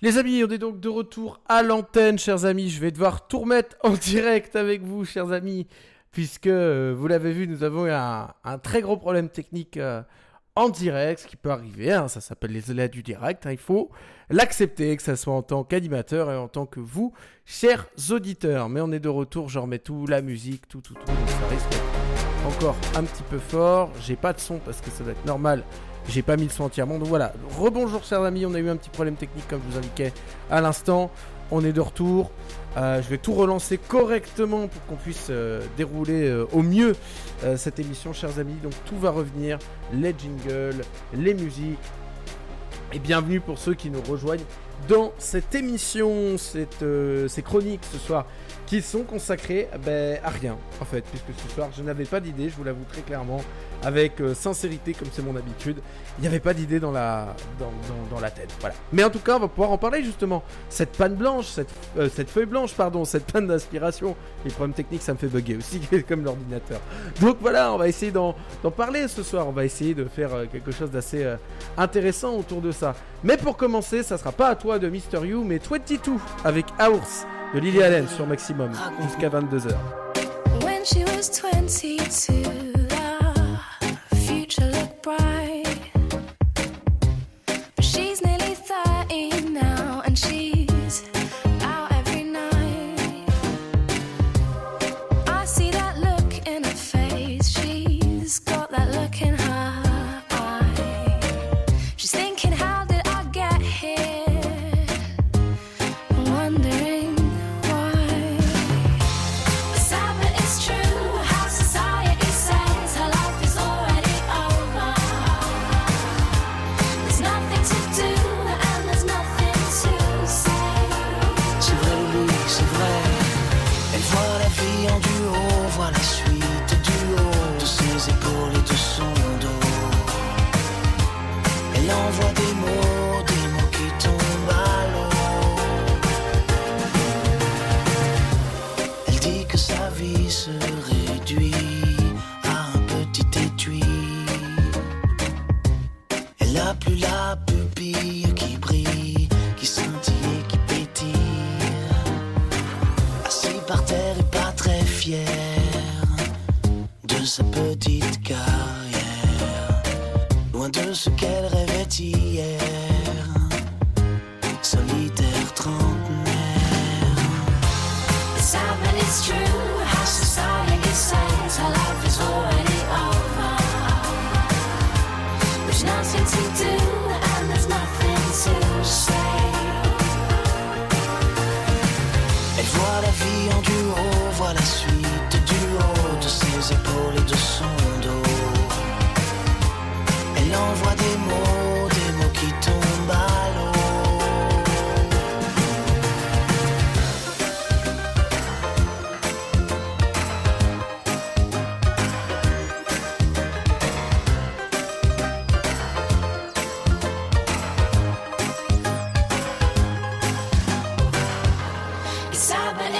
Les amis, on est donc de retour à l'antenne, chers amis. Je vais devoir tout remettre en direct avec vous, chers amis, puisque euh, vous l'avez vu, nous avons un, très gros problème technique euh, en direct, ce qui peut arriver. Hein. ça s'appelle les aléas du direct. Hein. il faut l'accepter, que ce soit en tant qu'animateur et en tant que vous, chers auditeurs. Mais on est de retour, je remets tout, la musique, tout, tout, tout. ça risque encore un petit peu fort. J'ai pas de son parce que ça doit être normal j'ai pas mis le son entièrement. Donc voilà. Rebonjour, chers amis. On a eu un petit problème technique, comme je vous indiquais à l'instant. On est de retour. Euh, je vais tout relancer correctement pour qu'on puisse euh, dérouler euh, au mieux cette émission, chers amis. Donc tout va revenir. Les jingles, les musiques. Et bienvenue pour ceux qui nous rejoignent dans cette émission, cette, ces chroniques ce soir qui sont consacrées ben, à rien, en fait, puisque ce soir, je n'avais pas d'idée, je vous l'avoue très clairement, avec euh, sincérité, comme c'est mon habitude. Il n'y avait pas d'idée dans la, dans, la tête, voilà. Mais en tout cas, on va pouvoir en parler, justement. Cette panne blanche, cette, euh, cette feuille blanche, pardon, cette panne d'inspiration. Les problèmes techniques, ça me fait bugger aussi, comme l'ordinateur. Donc voilà, on va essayer d'en parler ce soir. On va essayer de faire euh, quelque chose d'assez intéressant autour de ça. Mais pour commencer, ça sera pas à toi de Mister You, mais 22 avec Hours de Lily Allen sur Maximum jusqu'à 22h. When she was 22, the future looked bright. petite carrière, loin de ce qu'elle rêvait hier.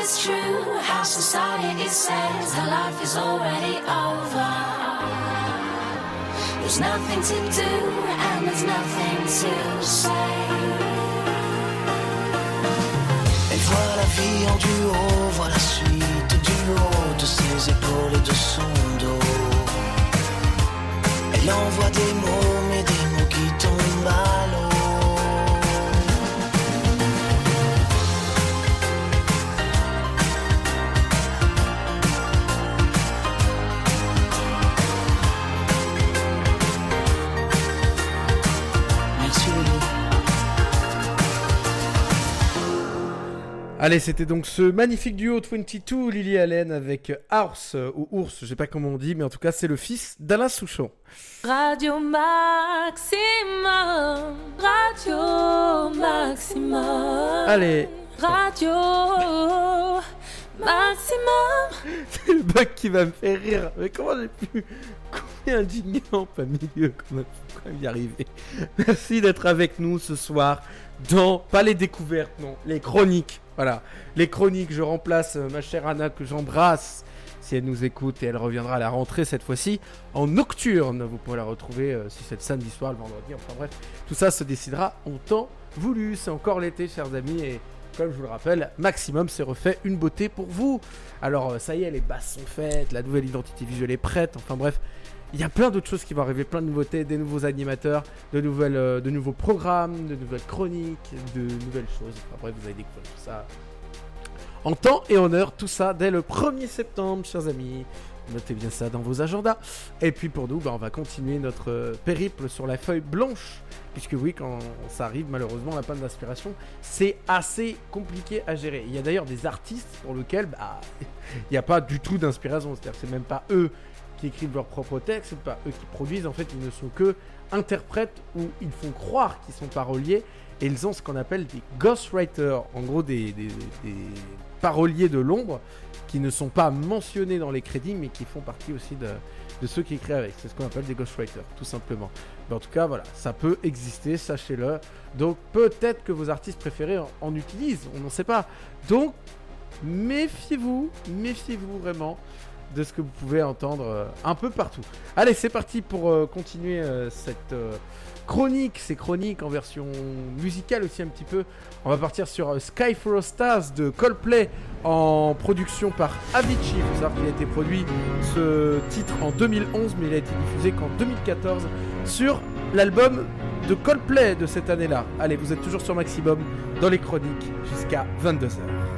it's true how society says her life is already over. There's nothing to do and there's nothing to say. Et voilà vie en duo, voilà suite du haut de ses épaules et de son dos. Elle envoie des mots Allez, c'était donc ce magnifique duo 22 Lily Allen avec euh, ou Ours, je sais pas comment on dit, mais en tout cas c'est le fils d'Alain Souchon. Radio Maximum, Radio Maximum. Allez. Radio Maximum. C'est le bug qui va me faire rire. Mais comment j'ai pu combien indignant pas milieu? Comment quand même y arriver? Merci d'être avec nous ce soir dans pas les découvertes, non, les chroniques voilà, les chroniques, je remplace euh, ma chère Anna que j'embrasse si elle nous écoute et elle reviendra à la rentrée cette fois-ci en nocturne. Vous pourrez la retrouver euh, si c'est le samedi soir, le vendredi, enfin bref, tout ça se décidera en temps voulu. C'est encore l'été, chers amis, et comme je vous le rappelle, Maximum s'est refait une beauté pour vous. Alors euh, ça y est, les basses sont faites, la nouvelle identité visuelle est prête, enfin bref. Il y a plein d'autres choses qui vont arriver, plein de nouveautés, des nouveaux animateurs, de, nouvelles, euh, de nouveaux programmes, de nouvelles chroniques, de nouvelles choses. Bref, vous allez découvrir tout ça en temps et en heure, tout ça dès le 1er septembre, chers amis. Notez bien ça dans vos agendas. Et puis pour nous, bah, on va continuer notre euh, périple sur la feuille blanche. Puisque oui, quand ça arrive, malheureusement, la panne d'inspiration, c'est assez compliqué à gérer. Il y a d'ailleurs des artistes pour lesquels bah, il n'y a pas du tout d'inspiration. C'est-à-dire que c'est même pas eux qui écrivent leurs propres textes, c'est pas eux qui produisent. En fait, ils ne sont que interprètes ou ils font croire qu'ils sont paroliers. Et ils ont ce qu'on appelle des ghostwriters, en gros des, des paroliers de l'ombre qui ne sont pas mentionnés dans les crédits mais qui font partie aussi de, ceux qui écrivent avec. C'est ce qu'on appelle des ghostwriters, tout simplement. Mais en tout cas, voilà, ça peut exister, sachez-le. Donc peut-être que vos artistes préférés en, utilisent, on n'en sait pas. Donc méfiez-vous, méfiez-vous vraiment de ce que vous pouvez entendre euh, un peu partout. Allez, c'est parti pour euh, continuer euh, cette chronique, ces chroniques en version musicale aussi un petit peu. On va partir sur Sky for Stars de Coldplay en production par Avicii. Il qu'il a été produit ce titre en 2011 mais il a été diffusé qu'en 2014 sur l'album de Coldplay de cette année-là. Allez, vous êtes toujours sur Maximum dans les chroniques jusqu'à 22h.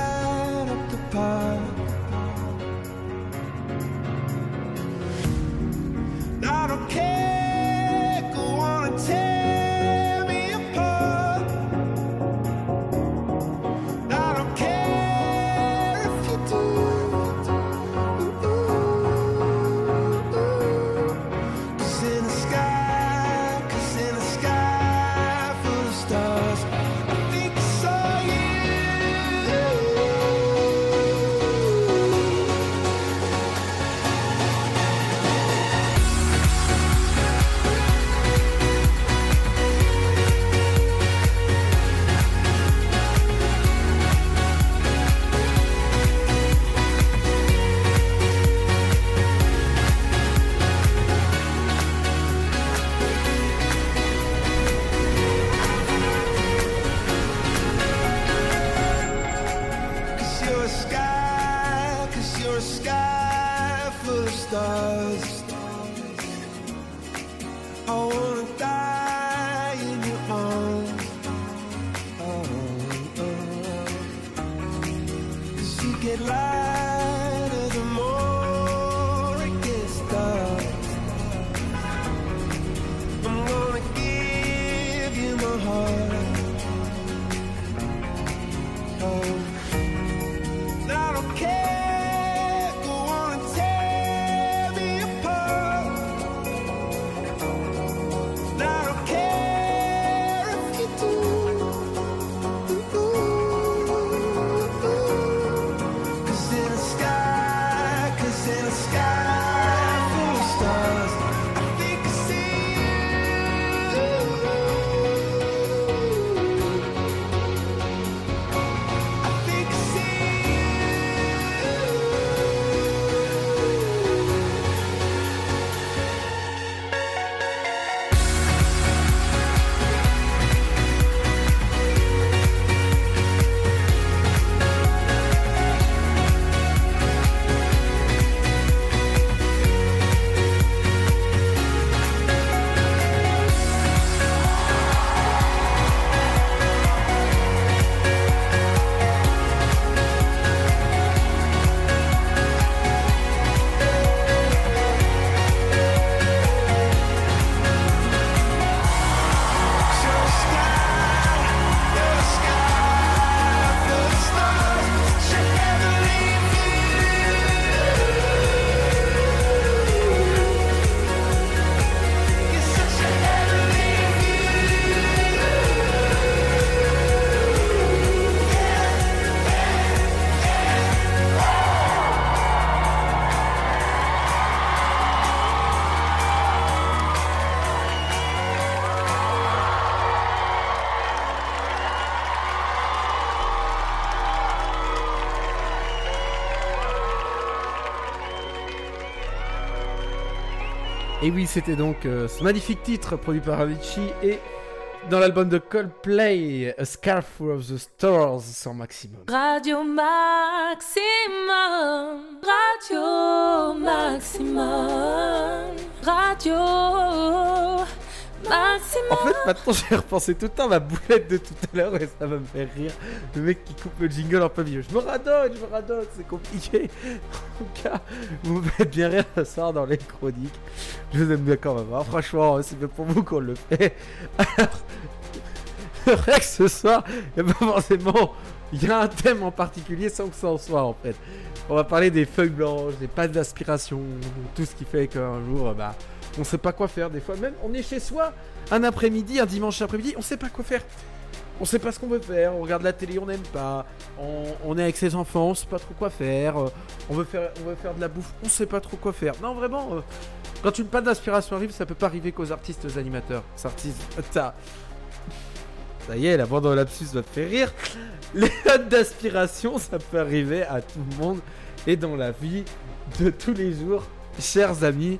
Oui, c'était donc euh, ce magnifique titre produit par Avicii et dans l'album de Coldplay, A Scarf of the Stars sur Maximum. Radio Maximum, Radio Maximum, Radio fait, maintenant j'ai repensé tout le temps ma boulette de tout à l'heure et ça va me faire rire. Le mec qui coupe le jingle en pavillon. Je me radonne, je me radonne, c'est compliqué. En tout cas, vous me faites bien rire ce soir dans les chroniques. Je vous aime bien quand même. Hein. Franchement, c'est bien pour vous qu'on le fait. Alors, vrai que ce soir, il pas forcément. Il y a un thème en particulier sans que ça en soit en fait. On va parler des feuilles blanches, des pattes d'aspiration, tout ce qui fait qu'un jour, bah on sait pas quoi faire des fois. Même on est chez soi un après-midi, un dimanche après-midi, on sait pas quoi faire. On sait pas ce qu'on veut faire, on regarde la télé, on n'aime pas, on, est avec ses enfants, on sait pas trop quoi faire, euh, on veut faire, de la bouffe, on sait pas trop quoi faire. Non vraiment, euh, quand une panne d'inspiration arrive, ça peut pas arriver qu'aux artistes animateurs. Artistes, ça, ça y est, la bande en lapsus va te faire rire. Les pannes d'aspiration, ça peut arriver à tout le monde et dans la vie de tous les jours, chers amis.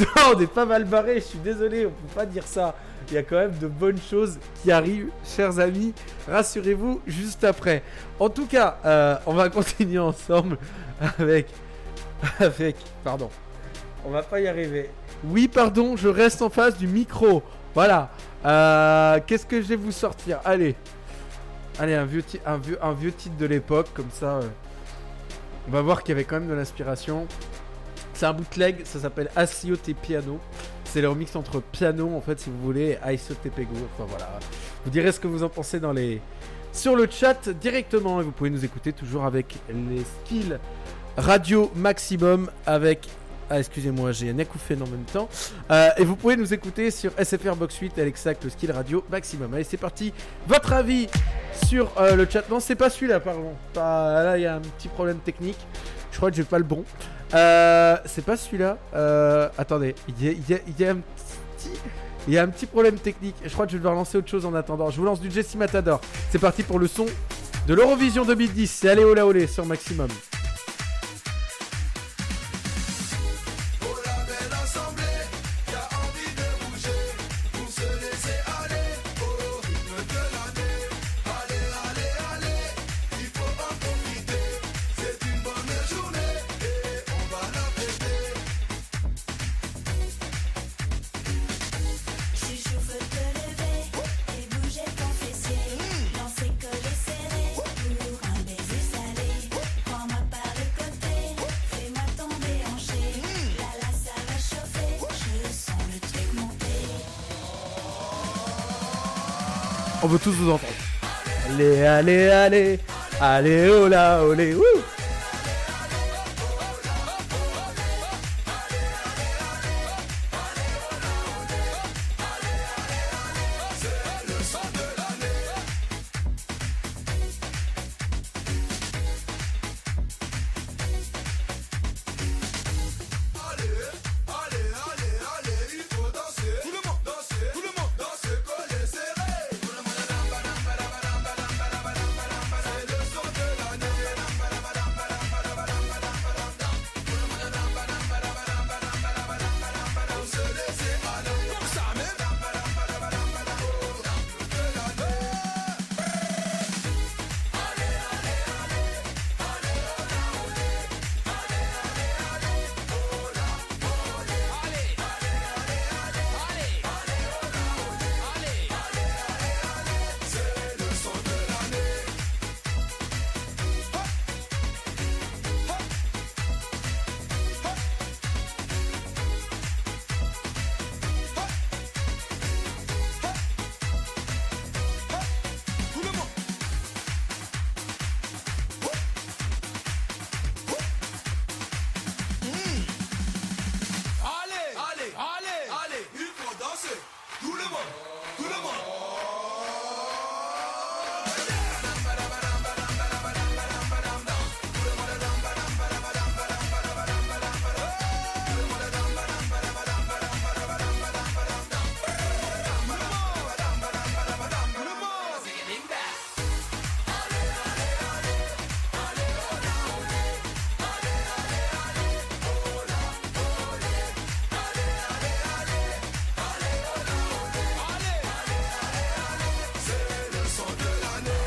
Non, on est pas mal barré, je suis désolé, on peut pas dire ça. Il y a quand même de bonnes choses qui arrivent, chers amis. Rassurez-vous, juste après. En tout cas, euh, on va continuer ensemble avec. Avec. Pardon. On va pas y arriver. Oui, pardon, je reste en face du micro. Voilà. Euh, qu'est-ce que je vais vous sortir? Allez. Allez, un vieux, un vieux, un vieux titre de l'époque, comme ça. Euh, on va voir qu'il y avait quand même de l'inspiration. C'est un bootleg, ça s'appelle Te Piano. C'est le remix entre piano, en fait, si vous voulez, et Te Pego. Enfin voilà. Vous direz ce que vous en pensez dans les... sur le chat directement. Et vous pouvez nous écouter toujours avec les skills radio maximum avec. Ah, excusez-moi, j'ai un acouphène en même temps. Euh, et vous pouvez nous écouter sur SFR Box 8, Alexa, le skill radio maximum. Allez, c'est parti. Votre avis sur euh, le chat. Non, c'est pas celui-là, pardon. Là, il y a un petit problème technique. Je crois que j'ai pas le bon. Euh, c'est pas celui-là. Euh, attendez, il y, a, un petit. Problème technique. Je crois que je vais devoir lancer autre chose en attendant. Je vous lance du Jesse Matador. C'est parti pour le son de l'Eurovision 2010. C'est Allez Ola Olé sur Maximum. Veut tous vous entendre. Allez, allez, allez, allez, oh là, olé, wouh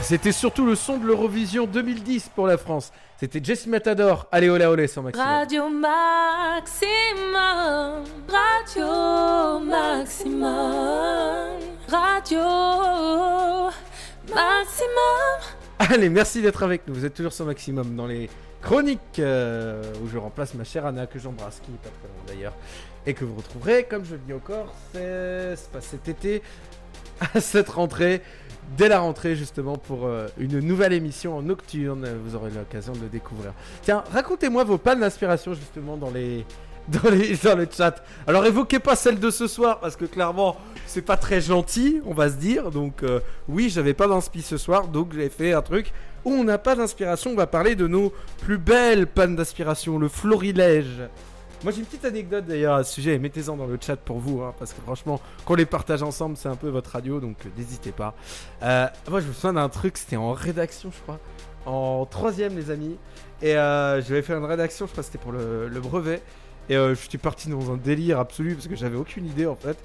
C'était surtout le son de l'Eurovision 2010 pour la France. C'était Jesse Matador. Allez, olé, olé, sans maximum. Radio Maximum. Radio Maximum. Radio Maximum. Allez, merci d'être avec nous. Vous êtes toujours sur Maximum dans les chroniques euh, où je remplace ma chère Anna que j'embrasse, qui n'est pas très loin d'ailleurs, et que vous retrouverez, comme je le dis encore, c'est c'est pas cet été, à cette rentrée, dès la rentrée justement pour euh, une nouvelle émission en nocturne. Vous aurez l'occasion de le découvrir. Tiens, racontez-moi vos pannes d'inspiration justement dans les dans, les, dans le chat. Alors évoquez pas celle de ce soir parce que clairement c'est pas très gentil, on va se dire. Donc euh, oui, j'avais pas d'inspi ce soir, donc j'ai fait un truc où on n'a pas d'inspiration. On va parler de nos plus belles pannes d'inspiration, le florilège. Moi j'ai une petite anecdote d'ailleurs à ce sujet, et mettez-en dans le chat pour vous, hein, parce que franchement, qu'on les partage ensemble, c'est un peu votre radio, donc euh, n'hésitez pas. Euh, moi je me souviens d'un truc, c'était en rédaction je crois, en troisième les amis, et euh, j'avais fait une rédaction, je crois que c'était pour le, le brevet, et euh, je suis parti dans un délire absolu, parce que j'avais aucune idée en fait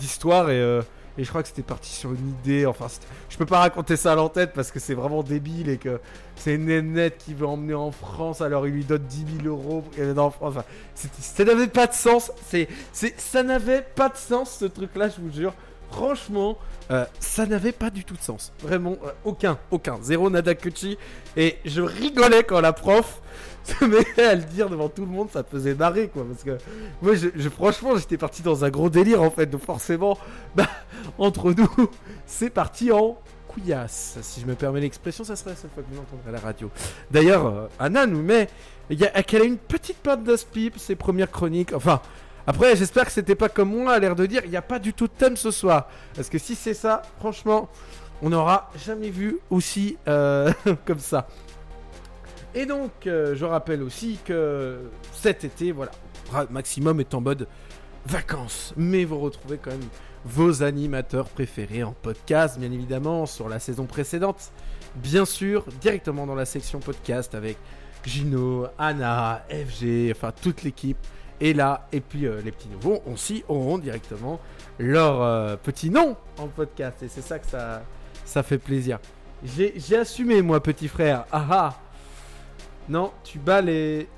d'histoire, et, et je crois que c'était parti sur une idée, enfin je peux pas raconter ça à l'entête, parce que c'est vraiment débile, et que c'est une qui veut emmener en France, alors il lui donne 10 000 euros pour qu'elle en France, enfin, ça n'avait pas de sens. C'est, ça n'avait pas de sens ce truc-là, je vous jure. Franchement, euh, ça n'avait pas du tout de sens. Vraiment, euh, aucun, aucun. Zéro nada kuchi. Et je rigolais quand la prof se mettait à le dire devant tout le monde, ça faisait marrer quoi. Parce que moi, je, franchement, j'étais parti dans un gros délire en fait. Donc forcément, bah, entre nous, c'est parti en couillasse. Si je me permets l'expression, ça serait la seule fois que vous entendrez à la radio. D'ailleurs, euh, Anna nous met qu'elle a une petite patte d'Aspip, ses premières chroniques. Enfin, après, j'espère que c'était pas comme moi, à l'air de dire, il n'y a pas du tout de thème ce soir. Parce que si c'est ça, franchement, on n'aura jamais vu aussi euh, comme ça. Et donc, euh, je rappelle aussi que cet été, voilà, Maximum est en mode vacances. Mais vous retrouvez quand même vos animateurs préférés en podcast, bien évidemment, sur la saison précédente. Bien sûr, directement dans la section podcast avec Gino, Anna, FG, enfin toute l'équipe est là. Et puis euh, les petits nouveaux aussi auront directement leur euh, petit nom en podcast. Et c'est ça que ça, ça fait plaisir. J'ai assumé, moi, petit frère. Ah ah Non, tu bats les.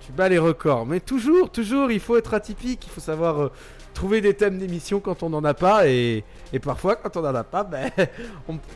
Tu bats les records. Mais toujours, toujours, il faut être atypique. Il faut savoir euh, trouver des thèmes d'émission quand on n'en a pas. Et, et parfois, quand on n'en a pas, ben.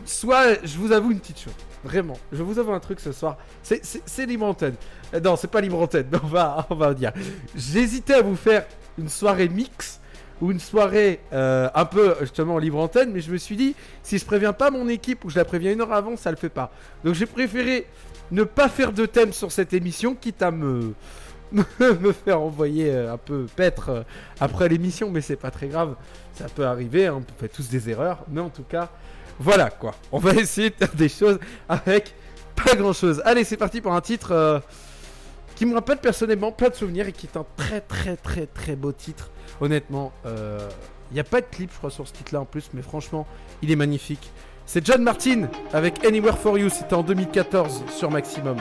Soit, je vous avoue une petite chose. Vraiment, je vous avoue un truc ce soir. C'est- libre antenne. Euh, Non, c'est pas libre antenne, on va, on va dire. J'hésitais à vous faire une soirée mix ou une soirée euh, un peu justement libre antenne, mais je me suis dit, si je préviens pas mon équipe ou je la préviens une heure avant, ça le fait pas. Donc j'ai préféré ne pas faire de thème sur cette émission, quitte à me, me faire envoyer euh, un peu paître euh, après l'émission, mais c'est pas très grave. Ça peut arriver, hein, on fait tous des erreurs, mais en tout cas, voilà quoi. On va essayer de faire des choses avec pas grand chose. Allez, c'est parti pour un titre euh, qui me rappelle personnellement plein de souvenirs et qui est un très très très très beau titre. Honnêtement, il n'y a pas de clip, je crois, sur ce titre-là en plus, mais franchement, il est magnifique. C'est John Martin avec Anywhere for You, c'était en 2014 sur Maximum.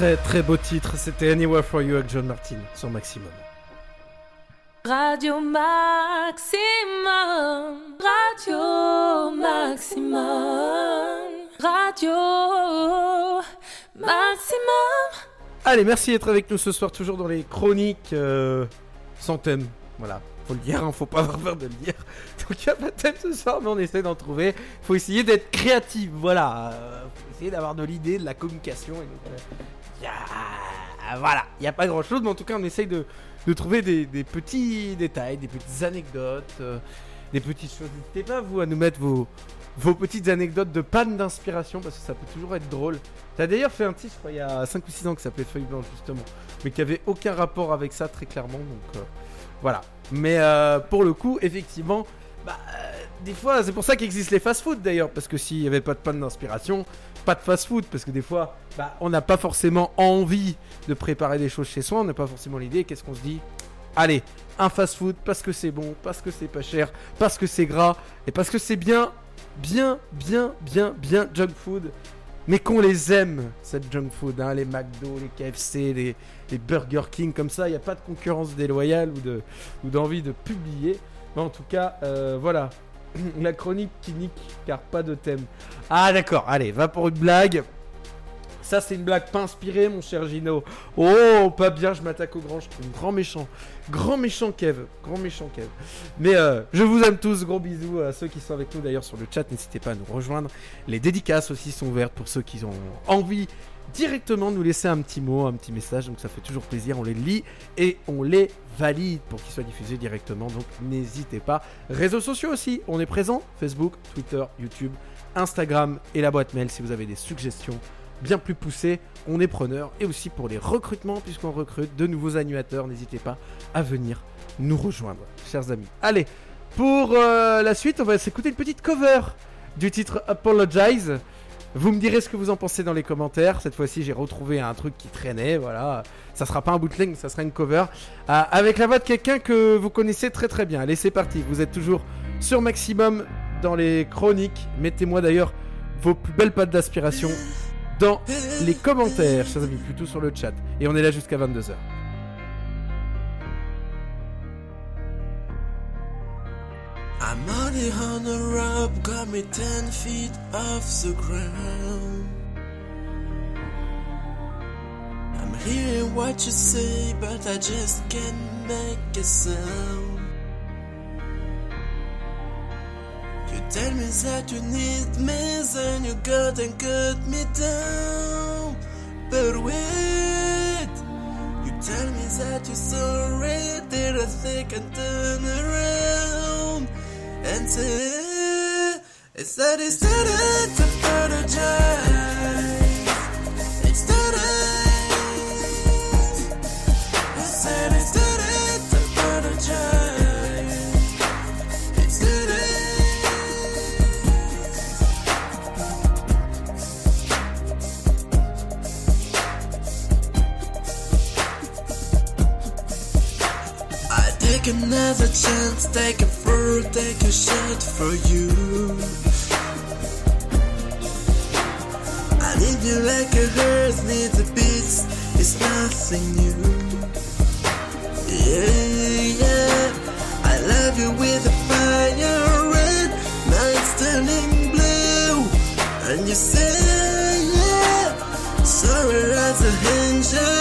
Très très beau titre, c'était Anywhere for You avec John Martin sur Maximum. Radio Maximum. Radio Maximum. Radio Maximum. Allez, merci d'être avec nous ce soir, toujours dans les chroniques euh, sans thème. Voilà, faut le dire, hein, faut pas avoir peur de le dire. Donc il n'y a pas de thème ce soir, mais on essaie d'en trouver. faut essayer d'être créatif, voilà. euh, faut essayer d'avoir de l'idée, de la communication. Et donc, euh, y a- Voilà, il n'y a pas grand chose, mais en tout cas, on essaye de, trouver des, petits détails, des petites anecdotes, euh, des petites choses. N'hésitez pas, vous, à nous mettre vos, petites anecdotes de panne d'inspiration, parce que ça peut toujours être drôle. T'as d'ailleurs fait un titre, il y a 5 ou 6 ans qui s'appelait Feuille Blanche, justement. Mais qui avait aucun rapport avec ça, très clairement. Donc, euh, voilà. Mais euh, pour le coup, effectivement, bah, des fois, c'est pour ça qu'existent les fast-food d'ailleurs. Parce que s'il n'y avait pas de panne d'inspiration, pas de fast-food. Parce que des fois, bah, on n'a pas forcément envie de préparer des choses chez soi. On n'a pas forcément l'idée. Qu'est-ce qu'on se dit? Allez, un fast-food parce que c'est bon, parce que c'est pas cher, parce que c'est gras et parce que c'est bien, bien, bien, bien, bien junk food mais qu'on les aime, cette junk food, hein, les McDo, les KFC, les, Burger King, comme ça, il n'y a pas de concurrence déloyale ou d'envie de publier. Mais en tout cas, euh, voilà, la chronique qui nique, car pas de thème. Ah d'accord, allez, va pour une blague. Ça, c'est une blague pas inspirée, mon cher Gino. Oh, pas bien, je m'attaque au grand, grand méchant. Grand méchant Kev. Grand méchant Kev. Mais euh, je vous aime tous. Gros bisous à ceux qui sont avec nous d'ailleurs sur le chat. N'hésitez pas à nous rejoindre. Les dédicaces aussi sont ouvertes pour ceux qui ont envie directement nous laisser un petit mot, un petit message. Donc ça fait toujours plaisir. On les lit et on les valide pour qu'ils soient diffusés directement. Donc n'hésitez pas. Réseaux sociaux aussi. On est présent. Facebook, Twitter, YouTube, Instagram et la boîte mail si vous avez des suggestions bien plus poussées. On est preneur. Et aussi pour les recrutements puisqu'on recrute de nouveaux animateurs. N'hésitez pas à venir nous rejoindre, chers amis. Allez, pour euh, la suite, on va s'écouter une petite cover du titre Apologize. Vous me direz ce que vous en pensez dans les commentaires. Cette fois-ci, j'ai retrouvé un truc qui traînait. Voilà, ça sera pas un bootleg, ça sera une cover euh, avec la voix de quelqu'un que vous connaissez très très bien. Allez, c'est parti. Vous êtes toujours sur maximum dans les chroniques. Mettez-moi d'ailleurs vos plus belles pattes d'aspiration dans les commentaires, chers amis, plutôt sur le chat. Et on est là jusqu'à 22h. I'm on a rope, got me ten feet off the ground. I'm hearing what you say, but I just can't make a sound. You tell me that you need me, then you got and cut me down. But wait, you tell me that you're sorry, did I think and turn around it's that to apologize. It's started, it's that it's to apologize. It's started. I take another chance, take a through, take a shot for you. I need you like a horse needs a beast, it's nothing new. Yeah, yeah, I love you with a fire red, nights turning blue. And you say, yeah, sorry as a angel,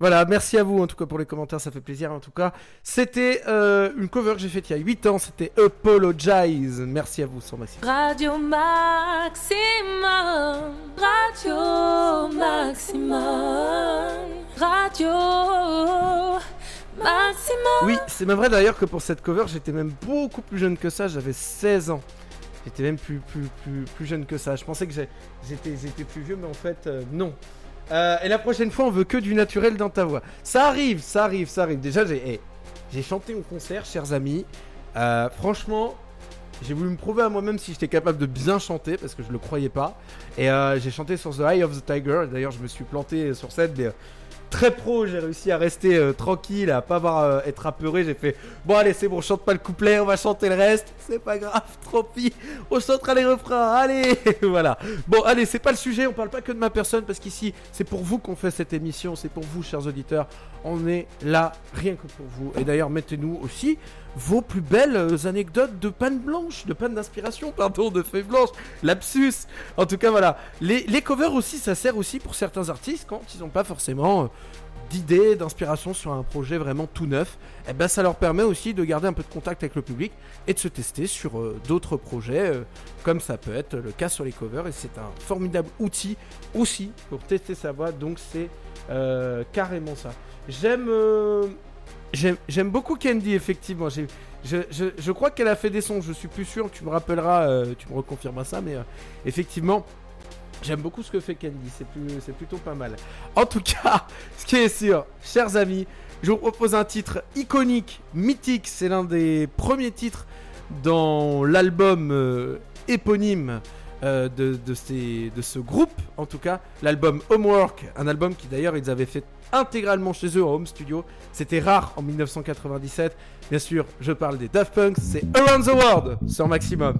Voilà, merci à vous en tout cas pour les commentaires, ça fait plaisir en tout cas. C'était euh, une cover que j'ai faite il y a 8 ans, c'était Apologize. Merci à vous, sans Maxime. Radio Maximum. Radio Maximum. Radio Maximum. Oui, c'est même vrai d'ailleurs que pour cette cover, j'étais même beaucoup plus jeune que ça, j'avais 16 ans. J'étais même plus, plus, plus, plus jeune que ça. Je pensais que j'étais plus vieux, mais en fait, euh, non. Euh, et la prochaine fois, on veut que du naturel dans ta voix. Ça arrive, ça arrive, ça arrive. Déjà, j'ai eh, chanté au concert, chers amis. Euh, franchement, j'ai voulu me prouver à moi-même si j'étais capable de bien chanter, parce que je le croyais pas. Et euh, j'ai chanté sur The Eye of the Tiger. D'ailleurs, je me suis planté sur euh, très pro. J'ai réussi à rester euh, tranquille, à pas avoir euh, être apeuré. J'ai fait bon, allez, c'est bon, chante pas le couplet, on va chanter le reste. C'est pas grave, trop pis. On chantera les refrains. Allez, voilà. Bon, allez, c'est pas le sujet. On parle pas que de ma personne, parce qu'ici, c'est pour vous qu'on fait cette émission. C'est pour vous, chers auditeurs. On est là rien que pour vous. Et d'ailleurs, mettez-nous aussi vos plus belles euh, anecdotes de panne blanche, de panne d'inspiration, pardon, de feuilles blanches, lapsus. En tout cas, voilà. Les, covers aussi, ça sert aussi pour certains artistes quand ils n'ont pas forcément euh, d'idées, d'inspiration sur un projet vraiment tout neuf. Et ben, ça leur permet aussi de garder un peu de contact avec le public et de se tester sur euh, d'autres projets, comme ça peut être le cas sur les covers. Et c'est un formidable outil aussi pour tester sa voix. Donc, c'est carrément ça. J'aime. J'aime beaucoup Candy, effectivement. Je, je, je crois qu'elle a fait des sons, je suis plus sûr, tu me rappelleras, euh, tu me reconfirmeras ça, mais euh, effectivement, j'aime beaucoup ce que fait Candy, c'est plutôt pas mal. En tout cas, ce qui est sûr, chers amis, je vous propose un titre iconique, mythique, c'est l'un des premiers titres dans l'album euh, éponyme de, de, ces, de ce groupe, en tout cas, l'album Homework, un album qui d'ailleurs ils avaient fait intégralement chez eux en home studio. C'était rare en 1997. Bien sûr, je parle des Daft Punk, c'est Around the World sur Maximum.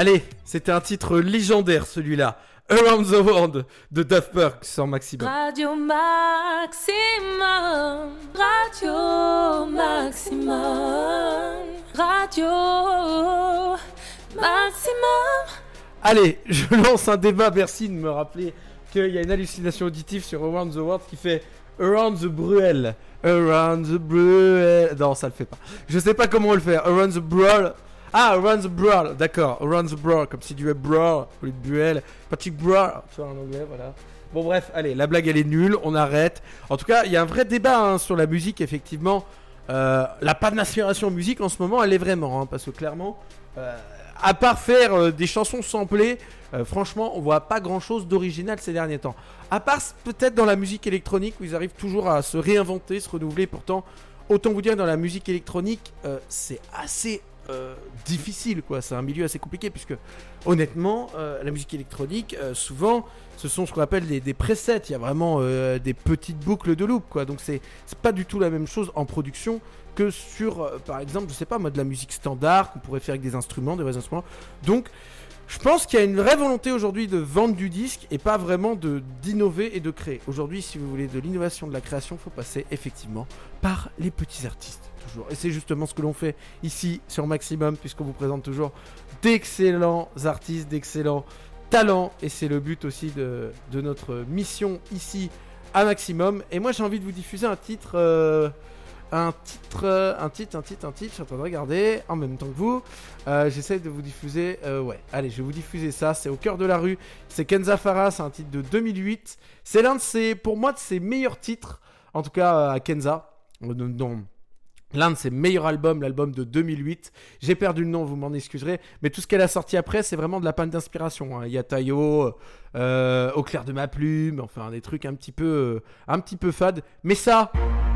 Allez, c'était un titre légendaire celui-là. Around the World de Daft Punk sans maximum. Radio Maximum, Radio Maximum, Radio Maximum. Allez, je lance un débat. Merci de me rappeler qu'il y a une hallucination auditive sur Around the World qui fait Around the Bruel. Around the Bruel. Non, ça le fait pas. Je sais pas comment on le fait. Around the Brawl. Ah, Around the Brawl. D'accord. Around the Brawl. Comme si disais Brawl au lieu Bruel. Patrick Brawl. Voilà. Bon, bref, allez, la blague elle est nulle. On arrête. En tout cas, il y a un vrai débat hein, sur la musique, effectivement. Euh, la panne d'inspiration musique en ce moment, elle est vraiment. hein, parce que clairement. euh, à part faire euh, des chansons samplées, franchement, on voit pas grand chose d'original ces derniers temps. À part peut-être dans la musique électronique où ils arrivent toujours à se réinventer, se renouveler. Pourtant, autant vous dire, dans la musique électronique, c'est assez euh, difficile, quoi. C'est un milieu assez compliqué puisque, honnêtement, euh, la musique électronique, euh, souvent, ce sont ce qu'on appelle des, presets. Il y a vraiment des petites boucles de loop, quoi. Donc c'est pas du tout la même chose en production que sur, par exemple, je sais pas moi, de la musique standard qu'on pourrait faire avec des instruments, des vrais instruments. Donc, je pense qu'il y a une vraie volonté aujourd'hui de vendre du disque et pas vraiment de d'innover et de créer. Aujourd'hui, si vous voulez de l'innovation, de la création, faut passer effectivement par les petits artistes. Et c'est justement ce que l'on fait ici sur Maximum, puisqu'on vous présente toujours d'excellents artistes, d'excellents talents. Et c'est le but aussi de, notre mission ici à Maximum. Et moi, j'ai envie de vous diffuser un titre. euh, un titre, euh, un titre, un titre, un titre, je suis en train de regarder en même temps que vous. Euh, J'essaie de vous diffuser, ouais, allez, je vais vous diffuser ça, c'est au cœur de la rue, c'est Kenza Farah, c'est un titre de 2008. C'est l'un de ses, pour moi, de ses meilleurs titres, en tout cas à Kenza, dans l'un de ses meilleurs albums, l'album de 2008. J'ai perdu le nom, vous m'en excuserez, mais tout ce qu'elle a sorti après, c'est vraiment de la panne d'inspiration. hein. Il y a Tayo, euh, Au clair de ma plume, enfin des trucs un petit peu, euh, un petit peu fades, mais ça,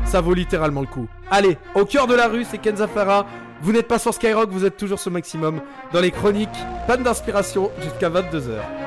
ça vaut littéralement le coup. Allez, au cœur de la rue, c'est Kenza Farah. Vous n'êtes pas sur Skyrock, vous êtes toujours sur Maximum. Dans les chroniques, panne d'inspiration jusqu'à 22h.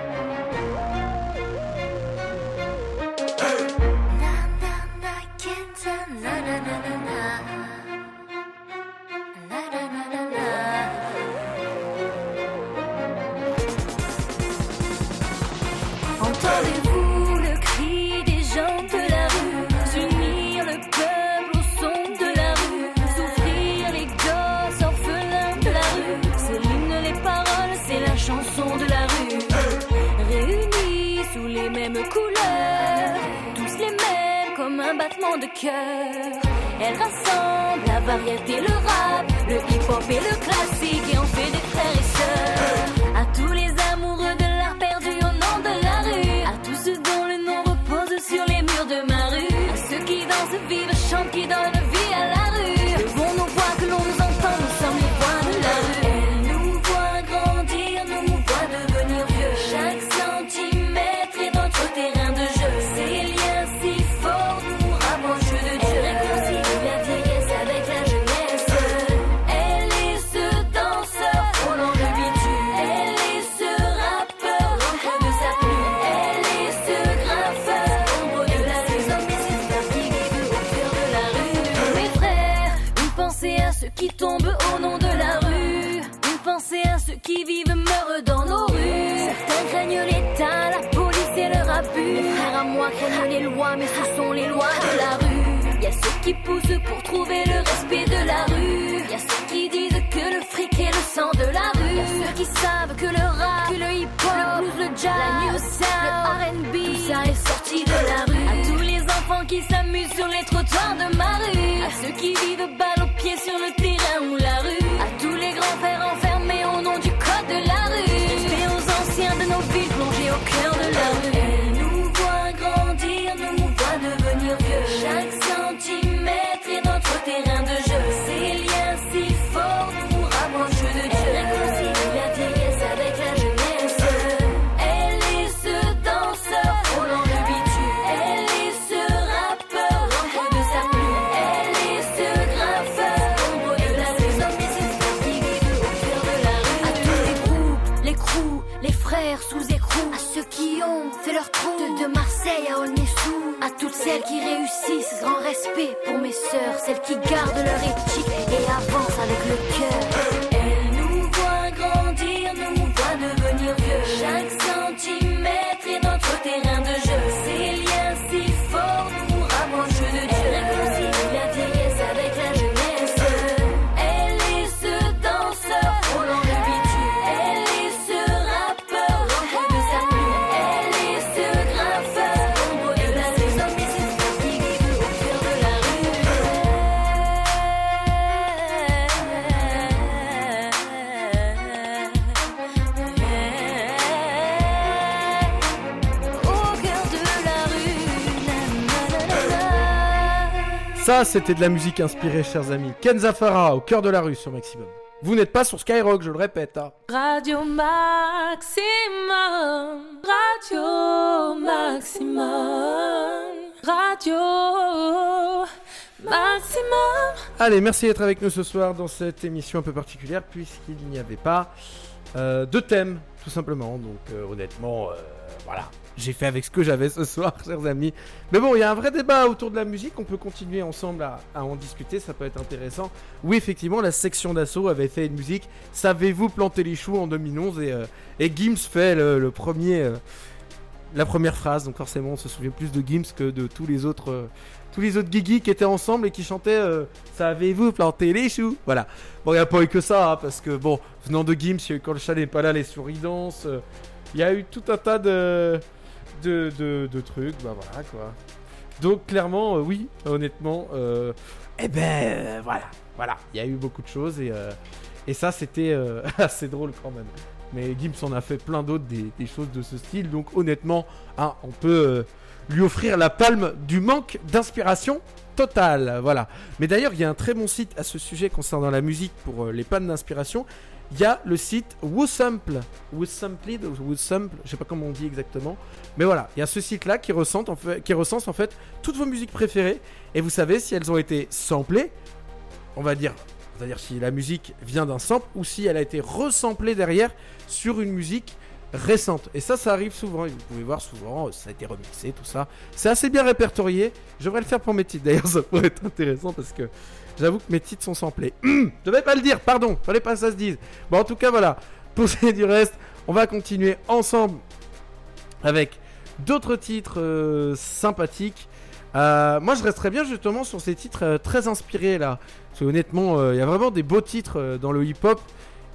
C'était de la musique inspirée, chers amis. Ken Zafara, au cœur de la rue sur Maximum. Vous n'êtes pas sur Skyrock, je le répète. hein. Radio Maximum, Radio Maximum, Radio Maximum. Allez, merci d'être avec nous ce soir dans cette émission un peu particulière, puisqu'il n'y avait pas euh, de thème, tout simplement. Donc, euh, honnêtement, euh, voilà. J'ai fait avec ce que j'avais ce soir, chers amis. Mais bon, il y a un vrai débat autour de la musique. On peut continuer ensemble à, en discuter. Ça peut être intéressant. Oui, effectivement, la section d'assaut avait fait une musique. Savez-vous planter les choux en 2011 et, euh, et Gims fait le, premier, euh, la première phrase. Donc forcément, on se souvient plus de Gims que de tous les autres, euh, tous les autres Guigui qui étaient ensemble et qui chantaient Savez-vous planter les choux? Voilà. Bon, il n'y a pas eu que ça, hein, parce que bon, venant de Gims, quand le chat n'est pas là, les souris dansent. Il y a eu tout un tas de, de, trucs. Bah voilà quoi. Donc clairement, euh, oui, honnêtement, euh, eh ben euh, voilà, voilà, il y a eu beaucoup de choses et, ça c'était assez drôle quand même. Mais Gims en a fait plein d'autres des, choses de ce style, donc honnêtement, hein, on peut lui offrir la palme du manque d'inspiration totale, voilà. Mais d'ailleurs, il y a un très bon site à ce sujet concernant la musique pour les pannes d'inspiration. Il y a le site Woosample, Woosampled, Woosample, je sais pas comment on dit exactement, mais voilà, il y a ce site-là qui recense, en fait, toutes vos musiques préférées et vous savez si elles ont été samplées, on va dire, c'est-à-dire si la musique vient d'un sample ou si elle a été resamplée derrière sur une musique récente. Et ça, ça arrive souvent. Et vous pouvez voir souvent, ça a été remixé, tout ça. C'est assez bien répertorié. Je devrais le faire pour mes titres. D'ailleurs, ça pourrait être intéressant parce que j'avoue que mes titres sont samplés. Je devais pas le dire, pardon. Fallait pas que ça se dise. Bon, en tout cas, voilà. Pour ce qui est du reste, on va continuer ensemble avec d'autres titres euh, sympathiques. Euh, moi, je resterais bien justement sur ces titres euh, très inspirés là. Parce que honnêtement, il y a vraiment des beaux titres dans le hip-hop.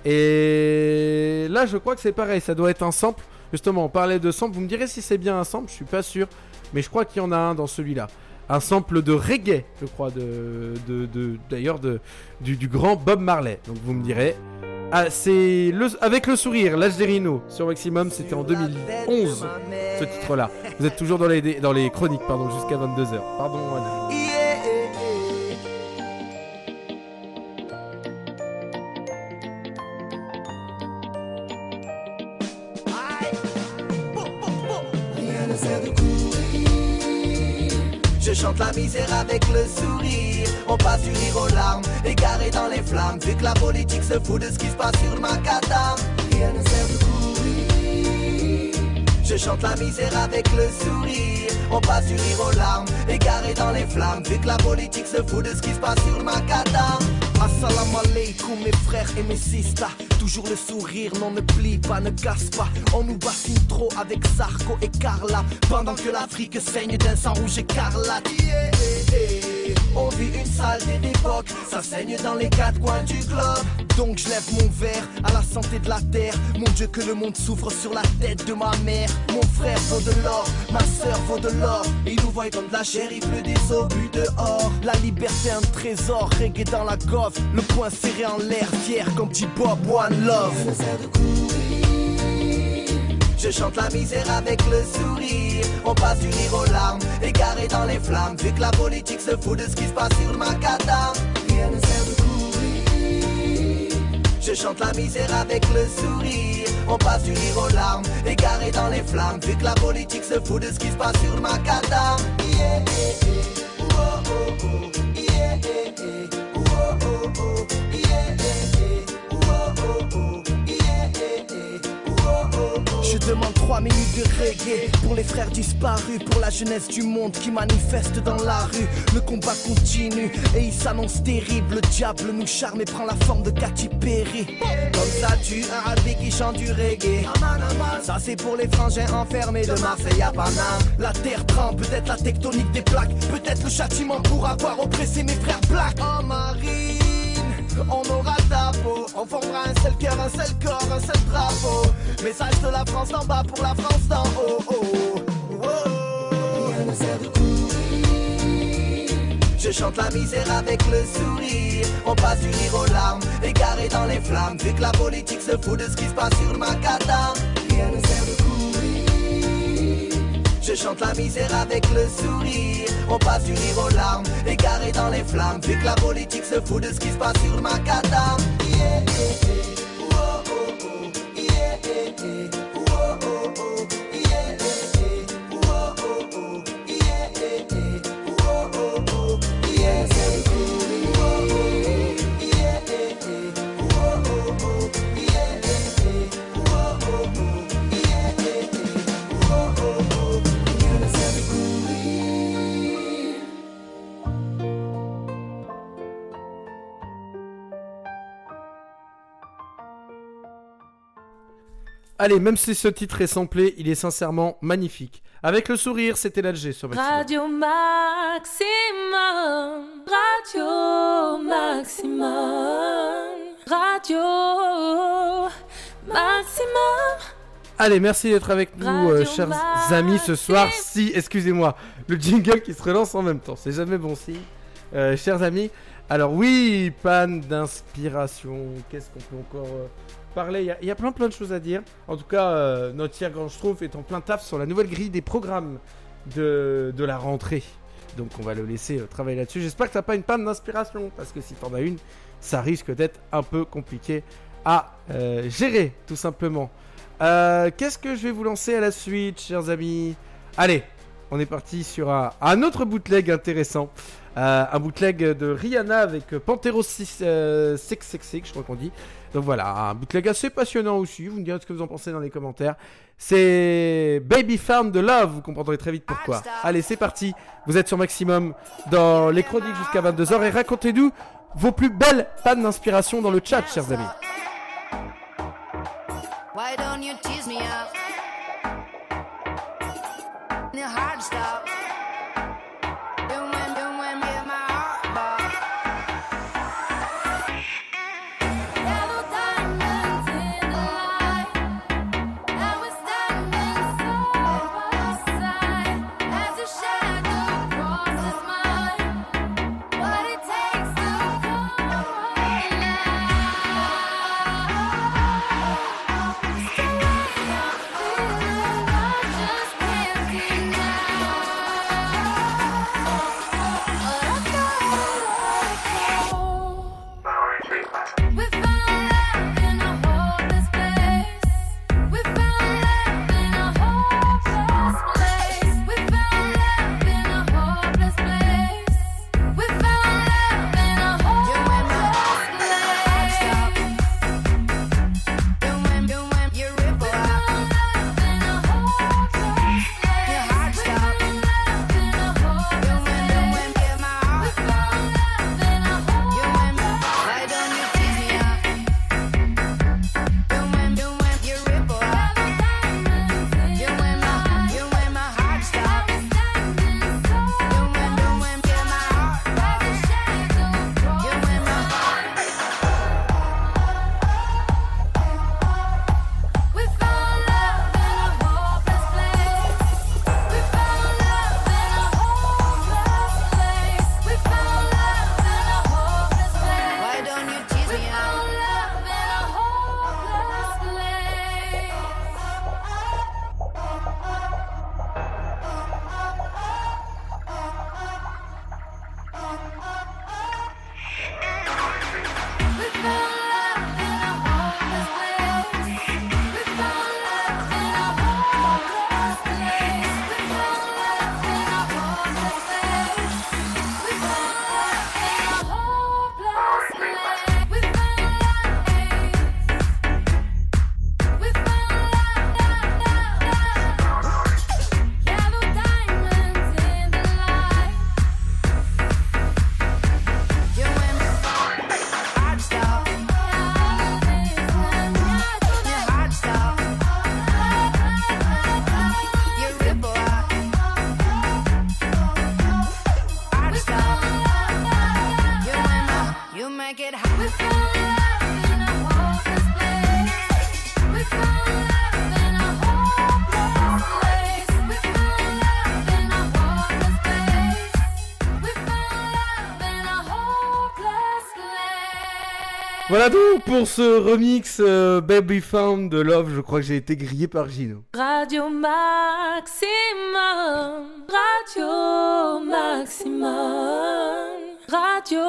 Et là, je crois que c'est pareil. Ça doit être un sample. Justement, on parlait de sample. Vous me direz si c'est bien un sample. Je suis pas sûr. Mais je crois qu'il y en a un dans celui-là. Un sample de reggae, je crois, de, d'ailleurs de, du, grand Bob Marley. Donc vous me direz. Ah, c'est avec le sourire, l'âge des rhinos sur Maximum, c'était en 2011 ce titre-là. Vous êtes toujours dans les, dans les chroniques, pardon, jusqu'à 22h. Pardon. Je chante la misère avec le sourire. On passe du rire aux larmes, égaré dans les flammes. Vu que la politique se fout de ce qui se passe sur le macadam. Rien ne sert de courir. Je chante la misère avec le sourire. On passe du rire aux larmes, égaré dans les flammes. Vu que la politique se fout de ce qui se passe sur le macadam. Assalamu alaikum mes frères et mes sisters Toujours le sourire, non ne plie pas, ne casse pas On nous bassine trop avec Sarko et Carla Pendant que l'Afrique saigne d'un sang rouge écarlate yeah. On vit une saleté d'époque Ça saigne dans les quatre coins du globe. Donc je lève mon verre à la santé de la terre. Mon Dieu que le monde souffre sur la tête de ma mère. Mon frère vaut de l'or, ma soeur vaut de l'or. Ils nous voient comme de la chair, il pleut des obus dehors. La liberté un trésor, reggae dans la goffe. Le poing serré en l'air, fier comme petit Bob One Love je chante la misère avec le sourire. On passe du rire aux larmes, égaré dans les flammes. Vu que la politique se fout de ce qui se passe sur le macadam. Rien ne sert de courir. Je chante la misère avec le sourire. On passe du rire aux larmes, égaré dans les flammes. Vu que la politique se fout de ce qui se passe sur le macadam. Je demande trois minutes de reggae pour les frères disparus, pour la jeunesse du monde qui manifeste dans la rue. Le combat continue et il s'annonce terrible. Le diable nous charme et prend la forme de Katy Perry. Comme ça, tu un rappé qui chante du reggae. Ça, c'est pour les frangins enfermés de Marseille à Paname. La terre tremble, peut-être la tectonique des plaques, peut-être le châtiment pour avoir oppressé mes frères blacks. Oh, Marine. On aura ta peau, on formera un seul cœur, un seul corps, un seul drapeau. Message de la France d'en bas pour la France d'en haut. Oh, oh. Rien ne sert de courir. Je chante la misère avec le sourire. On passe du rire aux larmes, égaré dans les flammes. Vu que la politique se fout de ce qui se passe sur le macadam. Rien ne sert de. Je chante la misère avec le sourire. On passe du rire aux larmes, égaré dans les flammes. Vu que la politique se fout de ce qui se passe sur le macadam. Allez, même si ce titre est samplé, il est sincèrement magnifique. Avec le sourire, c'était l'Alger sur Maximum. Radio Maximum, Radio Maximum, Radio Maximum. Allez, merci d'être avec nous, euh, chers amis, ce soir. Si, excusez-moi, le jingle qui se relance en même temps, c'est jamais bon signe. Euh, chers amis, alors oui, panne d'inspiration. Qu'est-ce qu'on peut encore euh, parler Il y a- plein plein de choses à dire. En tout cas, euh, notre Thierry Grange-Trouve est en plein taf sur la nouvelle grille des programmes de, de la rentrée. Donc on va le laisser euh, travailler là-dessus. J'espère que t'as pas une panne d'inspiration, parce que si t'en as une, ça risque d'être un peu compliqué à euh, gérer, tout simplement. Qu'est-ce que je vais vous lancer à la suite, chers amis? Allez, on est parti sur un, autre bootleg intéressant. Un bootleg de Rihanna avec Pantero 6, euh, 666, je crois qu'on dit. Donc voilà, un bootleg assez passionnant aussi. Vous me direz ce que vous en pensez dans les commentaires. C'est Baby Farm de Love, vous comprendrez très vite pourquoi. Allez, c'est parti. Vous êtes sur Maximum dans les chroniques jusqu'à 22h et racontez-nous vos plus belles pannes d'inspiration dans le chat, chers amis. Why don't you tease me out? The hard stop. Pour ce remix euh, Baby Found de Love. Je crois que j'ai été grillé par Gino. Radio Maximum, Radio Maximum, Radio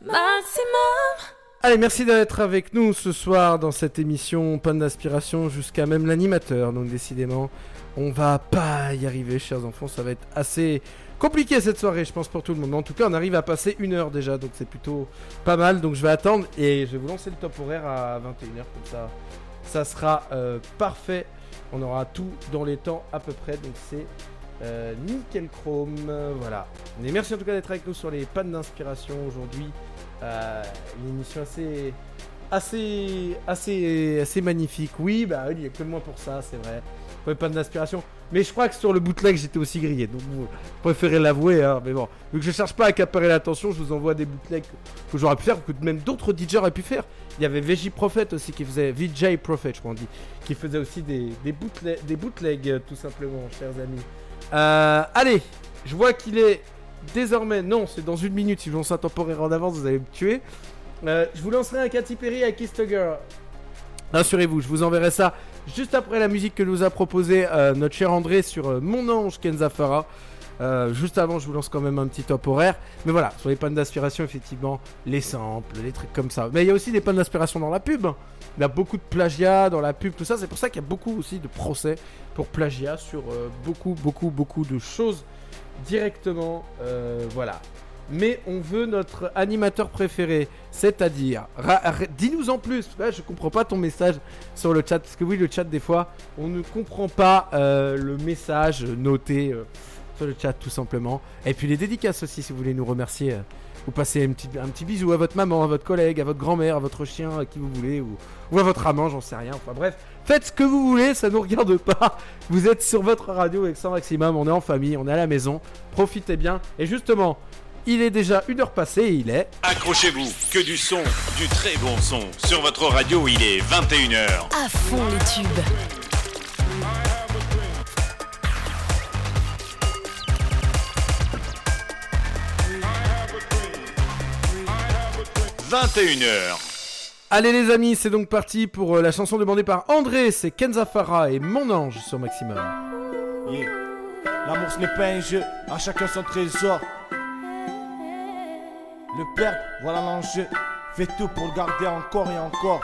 Maximum. Allez, merci d'être avec nous ce soir dans cette émission Panne d'aspiration jusqu'à même l'animateur. Donc décidément, on va pas y arriver, chers enfants. Ça va être assez compliqué cette soirée, je pense pour tout le monde. Mais en tout cas, on arrive à passer une heure déjà, donc c'est plutôt pas mal. Donc je vais attendre et je vais vous lancer le top horaire à 21h comme ça. Ça sera euh, parfait. On aura tout dans les temps à peu près. Donc c'est euh, nickel chrome. Voilà. Et merci en tout cas d'être avec nous sur les pannes d'inspiration aujourd'hui. Euh, une émission assez, assez, assez, assez magnifique. Oui, bah il n'y a que moi pour ça, c'est vrai. Pas panne d'inspiration. Mais je crois que sur le bootleg, j'étais aussi grillé. Donc vous préférez l'avouer. Hein. Mais bon, vu que je cherche pas à accaparer l'attention, je vous envoie des bootlegs que, j'aurais pu faire, que même d'autres DJ auraient pu faire. Il y avait VJ Prophet aussi qui faisait, VJ Prophet, je crois on dit, qui faisait aussi des, des, des bootlegs, euh, tout simplement, chers amis. Euh, allez, je vois qu'il est désormais, non, c'est dans une minute. Si je lance un temporaire en avance, vous allez me tuer. Euh, je vous lancerai un Katy Perry à Kiss. Rassurez-vous, je vous enverrai ça juste après la musique que nous a proposé euh, notre cher André sur euh, Mon Ange Kenza Farah. Euh, juste avant, je vous lance quand même un petit top horaire. Mais voilà, sur les pannes d'aspiration, effectivement, les samples, les trucs comme ça. Mais il y a aussi des pannes d'aspiration dans la pub. Il y a beaucoup de plagiat dans la pub, tout ça. C'est pour ça qu'il y a beaucoup aussi de procès pour plagiat sur beaucoup, beaucoup, beaucoup de choses directement. voilà. Mais on veut notre animateur préféré, c'est-à-dire, dis-nous en plus. Là, je comprends pas ton message sur le chat, parce que oui, le chat des fois, on ne comprend pas euh, le message noté euh, sur le chat tout simplement. Et puis les dédicaces aussi, si vous voulez nous remercier. euh, vous passez un petit, un petit bisou à votre maman, à votre collègue, à votre grand-mère, à votre chien, à qui vous voulez, ou, à votre amant, j'en sais rien. Enfin bref, faites ce que vous voulez, ça nous regarde pas. Vous êtes sur votre radio avec 100 maximum, on est en famille, on est à la maison, profitez bien. Et justement, il est déjà une heure passée et il est. Accrochez-vous, que du son, du très bon son. Sur votre radio, il est 21h. À fond les tubes. 21h. Allez les amis, c'est donc parti pour euh, la chanson demandée par André, c'est Kenza Farah et Mon Ange sur Maximum. Yeah. L'amour ce n'est pas un jeu, à chacun son trésor. Le perdre, voilà l'enjeu. Fais tout pour le garder encore et encore.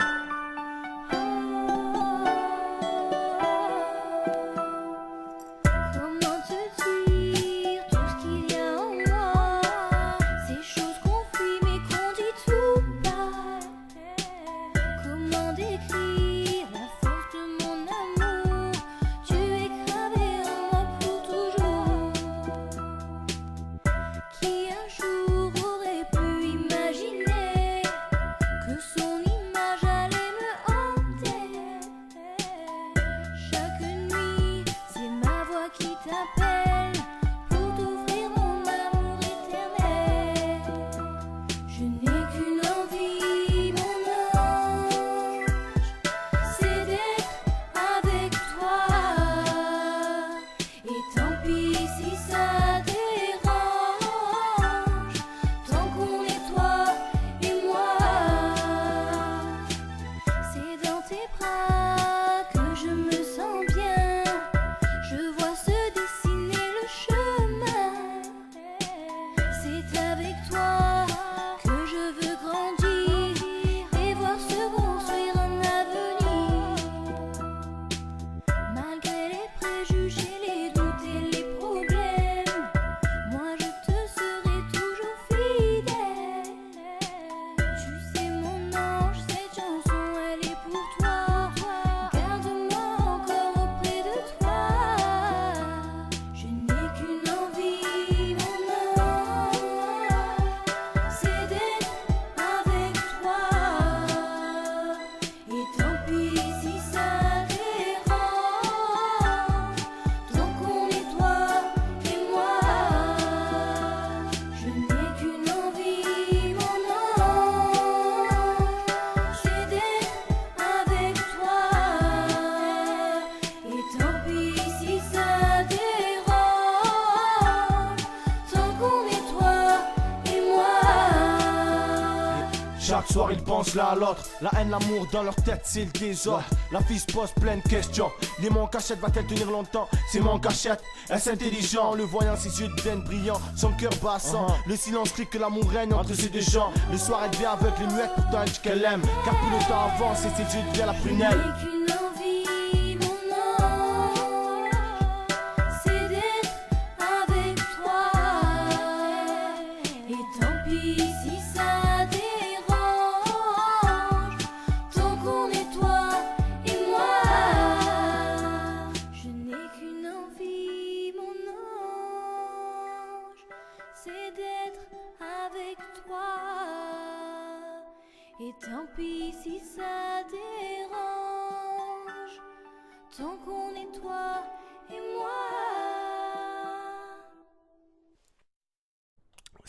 Soir ils pensent l'un à l'autre. La haine, l'amour dans leur tête, c'est le désordre. La fille se pose plein de questions. Les mots en cachette va-t-elle tenir longtemps? C'est mon cachette. Est-ce intelligent? Le voyant, ses yeux deviennent brillants. Son cœur bassant. Le silence crie que l'amour règne entre ces deux gens. Le soir elle devient aveugle et muette, pourtant elle dit qu'elle aime. Car plus le temps avance et ses yeux deviennent la prunelle.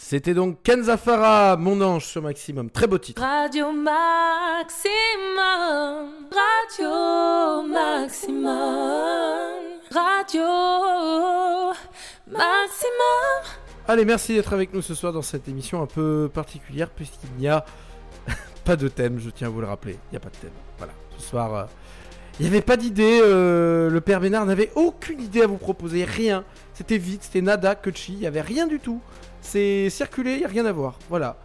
C'était donc Kenza Farah, mon ange sur Maximum. Très beau titre. Radio Maximum, Radio Maximum, Radio Maximum. Allez, merci d'être avec nous ce soir dans cette émission un peu particulière puisqu'il n'y a pas de thème, je tiens à vous le rappeler. Il n'y a pas de thème. Voilà, ce soir, euh, il n'y avait pas d'idée. euh, le père Bénard n'avait aucune idée à vous proposer, rien. C'était vite, c'était nada, coachy, il n'y avait rien du tout. C'est circulé, il n'y a rien à voir. Voilà.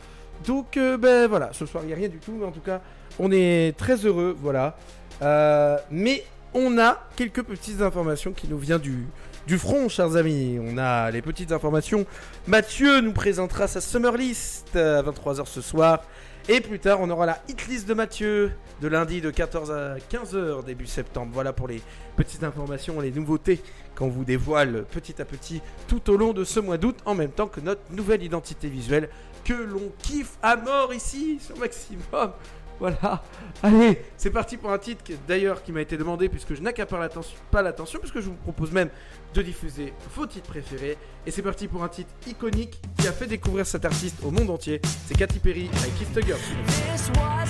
Donc, euh, ben voilà, ce soir, il n'y a rien du tout, mais en tout cas, on est très heureux, voilà. Euh, mais on a quelques petites informations qui nous viennent du, du front, chers amis. On a les petites informations. Mathieu nous présentera sa Summer List à 23h ce soir. Et plus tard, on aura la hit list de Mathieu de lundi de 14 à 15h début septembre. Voilà pour les petites informations, les nouveautés qu'on vous dévoile petit à petit tout au long de ce mois d'août, en même temps que notre nouvelle identité visuelle que l'on kiffe à mort ici sur Maximum. Voilà. Allez, c'est parti pour un titre d'ailleurs qui m'a été demandé puisque je n'accapare pas l'attention puisque je vous propose même de diffuser vos titres préférés. Et c'est parti pour un titre iconique qui a fait découvrir cet artiste au monde entier. C'est Katy Perry avec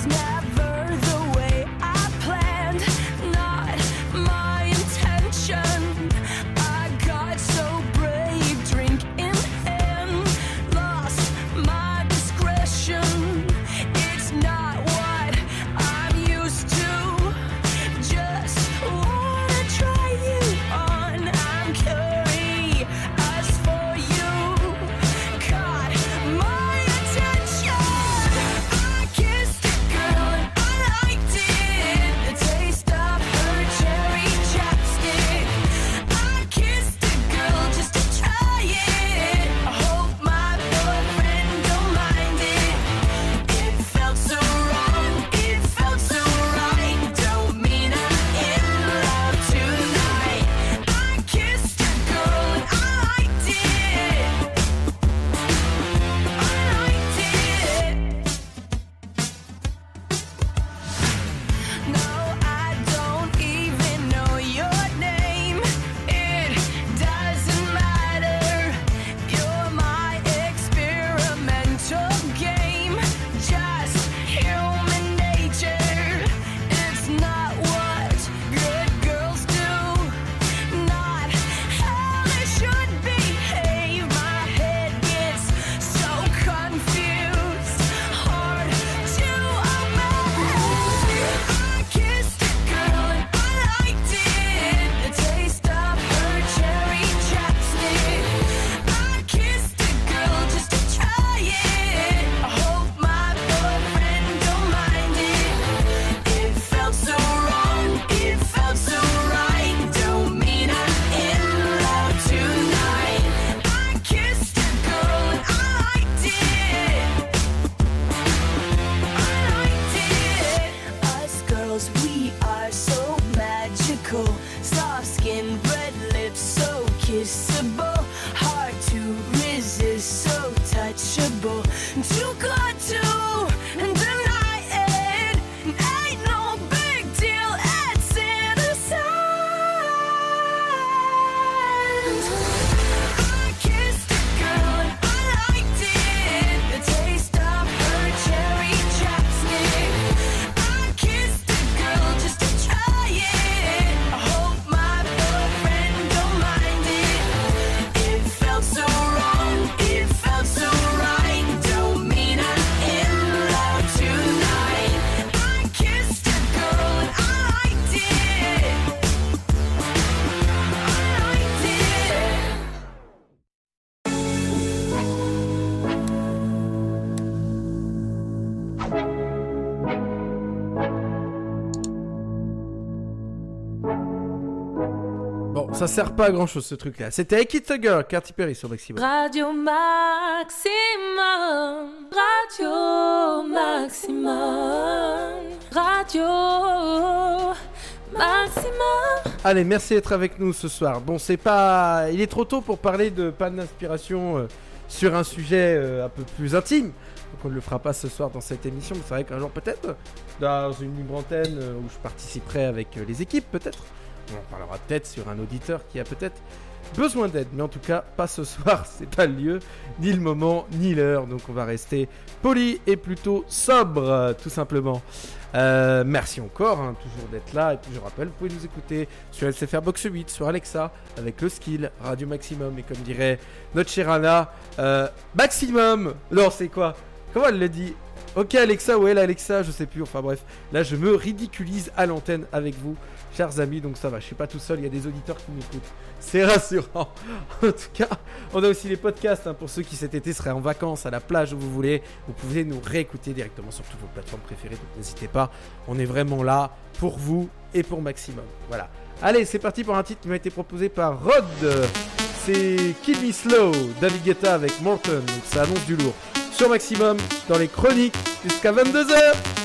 never the way sert pas à grand chose ce truc là. C'était I Kid Girl, Katy Perry sur Maximum. Radio Maximum, Radio Maximum, Radio Maximum. Allez, merci d'être avec nous ce soir. Bon, c'est pas. Il est trop tôt pour parler de panne d'inspiration euh, sur un sujet euh, un peu plus intime. Donc on ne le fera pas ce soir dans cette émission, mais c'est vrai qu'un jour peut-être, dans une libre antenne euh, où je participerai avec les équipes peut-être. On en parlera peut-être sur un auditeur qui a peut-être besoin d'aide, mais en tout cas pas ce soir, c'est pas le lieu, ni le moment, ni l'heure, donc on va rester poli et plutôt sobre, tout simplement. Euh, merci encore, hein, toujours d'être là. Et puis je rappelle, vous pouvez nous écouter sur LCFR Box 8, sur Alexa, avec le skill Radio Maximum. Et comme dirait notre chère Anna, euh, Maximum Non, c'est quoi? Comment elle le dit? Ok Alexa, ou elle Alexa, je sais plus. Enfin bref, là je me ridiculise à l'antenne avec vous, chers amis. Donc ça va, je suis pas tout seul, il y a des auditeurs qui m'écoutent. C'est rassurant. en tout cas, on a aussi les podcasts hein, pour ceux qui cet été seraient en vacances, à la plage où vous voulez. Vous pouvez nous réécouter directement sur toutes vos plateformes préférées. Donc n'hésitez pas, on est vraiment là pour vous et pour Maximum. Voilà. Allez, c'est parti pour un titre qui m'a été proposé par Rod. C'est Kill Me Slow, David Guetta avec Morton. Donc ça annonce du lourd. Sur Maximum, dans les chroniques, jusqu'à 22h.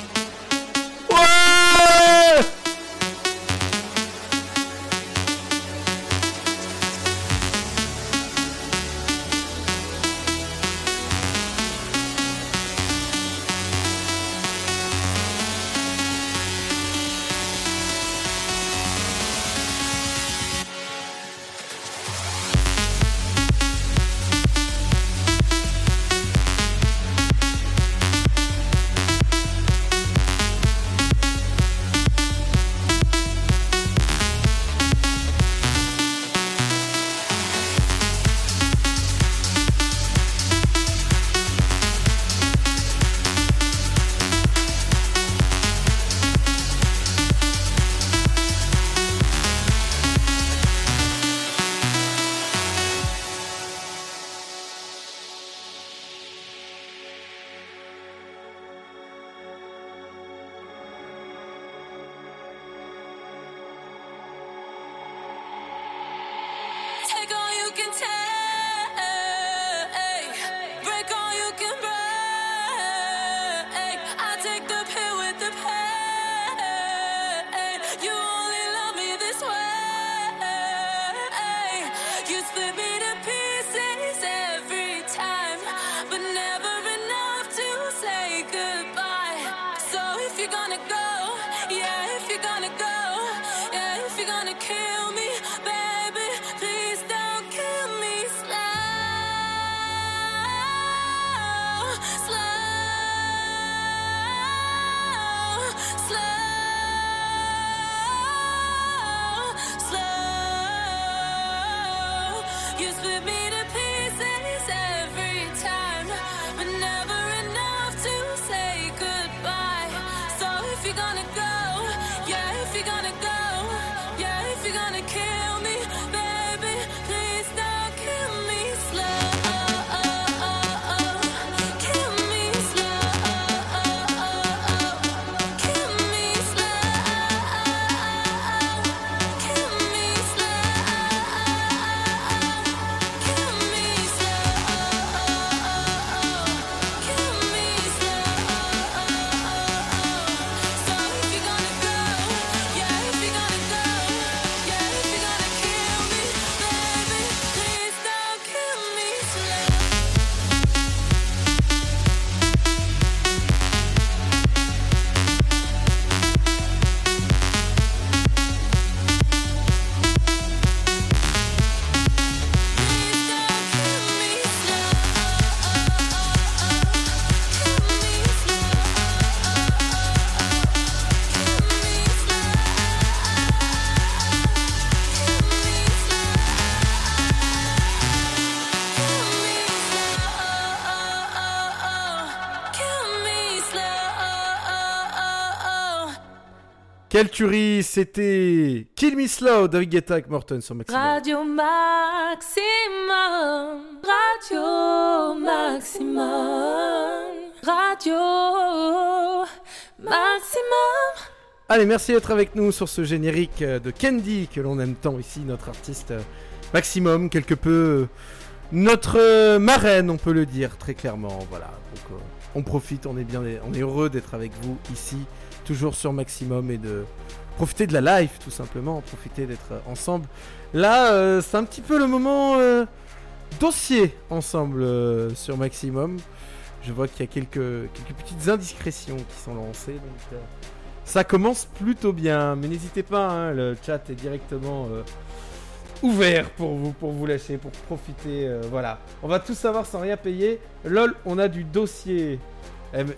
Quelle tuerie, c'était Kill Me Slow David Guetta avec Morton sur Maximum. Radio Maximum, Radio Maximum, Radio Maximum. Allez, merci d'être avec nous sur ce générique euh, de Candy que l'on aime tant ici, notre artiste euh, maximum, quelque peu euh, notre marraine, on peut le dire très clairement. Voilà, donc on profite, on est bien, on est heureux d'être avec vous ici, toujours sur Maximum et de profiter de la live tout simplement, profiter d'être ensemble. Là, euh, c'est un petit peu le moment euh, dossier ensemble euh, sur Maximum. Je vois qu'il y a quelques, quelques petites indiscrétions qui sont lancées, donc ça commence plutôt bien. Mais n'hésitez pas, hein, le chat est directement ouvert pour vous, pour vous lâcher, pour profiter. voilà, on va tout savoir sans rien payer. Lol, on a du dossier.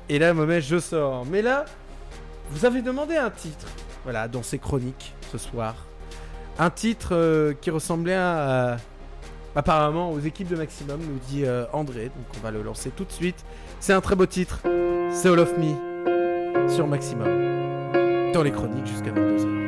Et- là, moment, je sors. Mais là, vous avez demandé un titre. Voilà, dans ces chroniques ce soir. Un titre euh, qui ressemblait apparemment aux équipes de Maximum, nous dit euh, André. Donc on va le lancer tout de suite. C'est un très beau titre. C'est All of Me sur Maximum. Dans les chroniques jusqu'à 22h.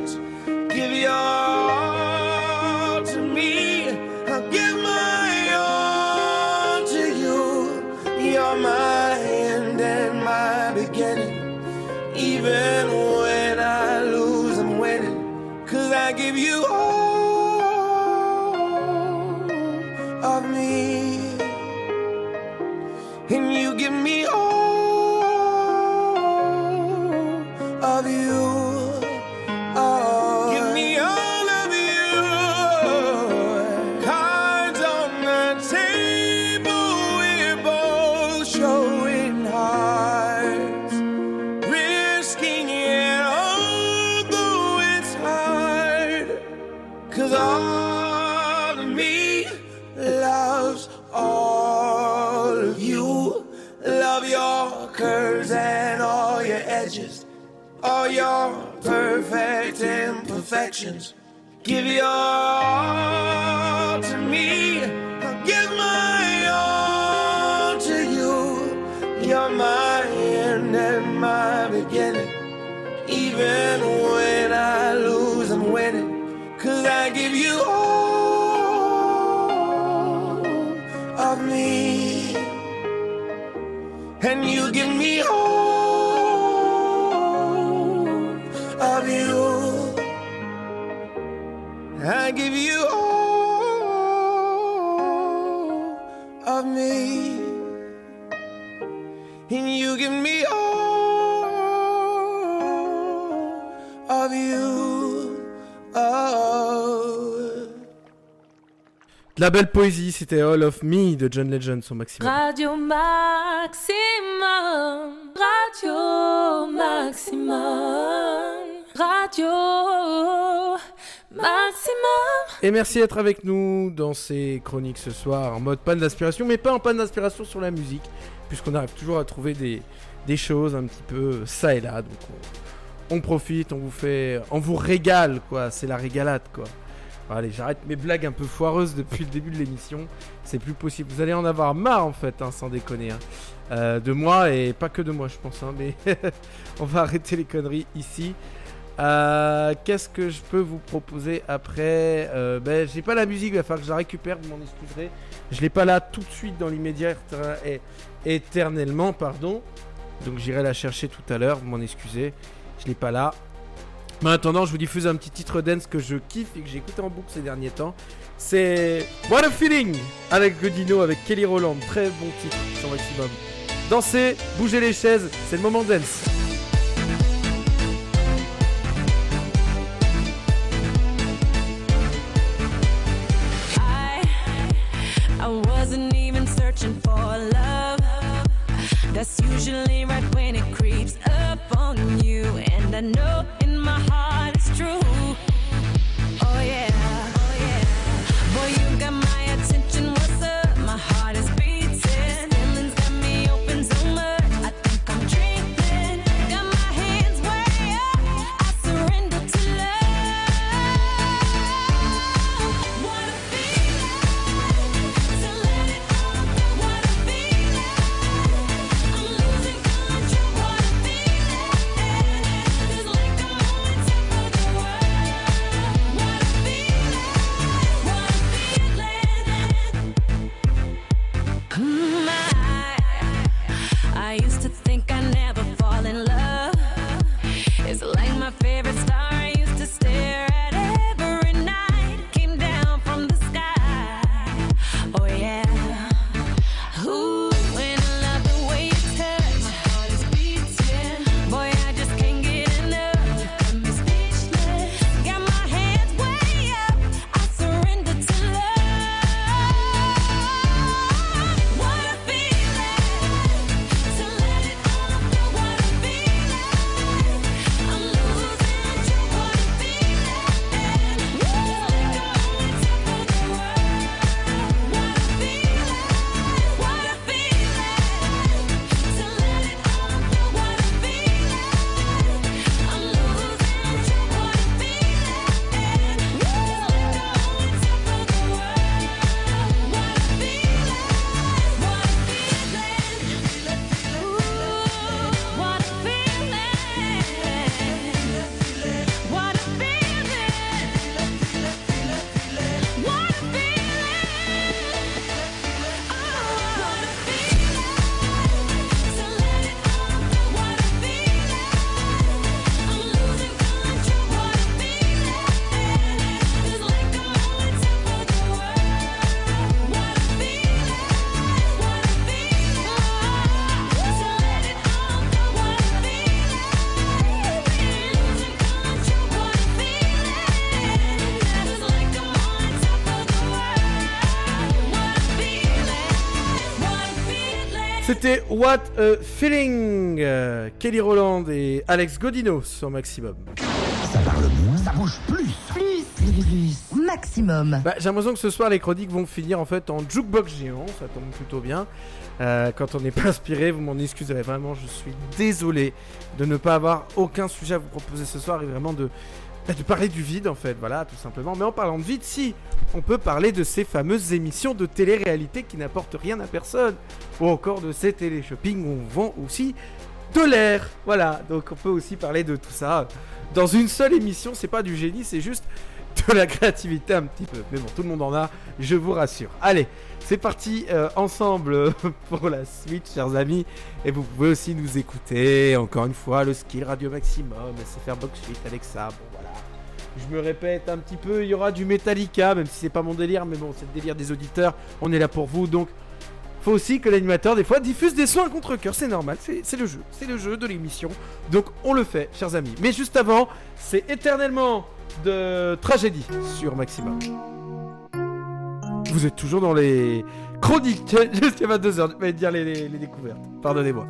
La belle poésie, c'était All of Me de John Legend sur Maximum. Radio Maximum, Radio Maximum, Radio Maximum. Et merci d'être avec nous dans ces chroniques ce soir en mode panne d'inspiration, mais pas en panne d'inspiration sur la musique, puisqu'on arrive toujours à trouver des, des choses un petit peu ça et là. Donc on, on profite, on vous fait, on vous régale quoi. C'est la régalade quoi. Allez, j'arrête mes blagues un peu foireuses depuis le début de l'émission. C'est plus possible. Vous allez en avoir marre en fait, hein, sans déconner. hein. Euh, de moi et pas que de moi, je pense. hein, mais on va arrêter les conneries ici. Euh, Qu'est-ce que je peux vous proposer après Euh, Ben, j'ai pas la musique, il va falloir que je la récupère, vous m'en excuserez. Je l'ai pas là tout de suite dans l'immédiat éternellement, pardon. Donc j'irai la chercher tout à l'heure, vous m'en excusez. Je l'ai pas là. Mais en attendant, je vous diffuse un petit titre dance que je kiffe et que j'ai écouté en boucle ces derniers temps. C'est What a Feeling avec Godino, avec Kelly Roland. Très bon titre sur Maximum. Dansez, bougez les chaises, c'est le moment dance. That's usually right when it creeps up on you, and I know in my heart it's true. C'était What a Feeling euh, Kelly Roland et Alex Godino sur Maximum. Ça parle moins, ça bouge plus. Plus, plus, plus. Maximum. Bah, j'ai l'impression que ce soir les chroniques vont finir en fait en jukebox géant, ça tombe plutôt bien. Euh, quand on n'est pas inspiré, vous m'en excuserez vraiment, je suis désolé de ne pas avoir aucun sujet à vous proposer ce soir et vraiment de, bah, de parler du vide en fait, voilà, tout simplement. Mais en parlant de vide, si, on peut parler de ces fameuses émissions de télé-réalité qui n'apportent rien à personne, ou encore de ces télé-shopping où on vend aussi de l'air, voilà. Donc on peut aussi parler de tout ça dans une seule émission. C'est pas du génie, c'est juste de la créativité un petit peu. Mais bon, tout le monde en a, je vous rassure. Allez, c'est parti euh, ensemble pour la suite, chers amis. Et vous pouvez aussi nous écouter, encore une fois, le skill Radio Maximum, SFR Box Suite, Alexa, bon voilà. Je me répète un petit peu, il y aura du Metallica, même si c'est pas mon délire, mais bon, c'est le délire des auditeurs. On est là pour vous, donc faut aussi que l'animateur, des fois, diffuse des sons à contre-coeur. C'est normal, c'est le jeu. C'est le jeu de l'émission. Donc, on le fait, chers amis. Mais juste avant, c'est éternellement de tragédie sur Maxima. Vous êtes toujours dans les chroniques jusqu'à 22h. Je vais dire les découvertes. Pardonnez-moi.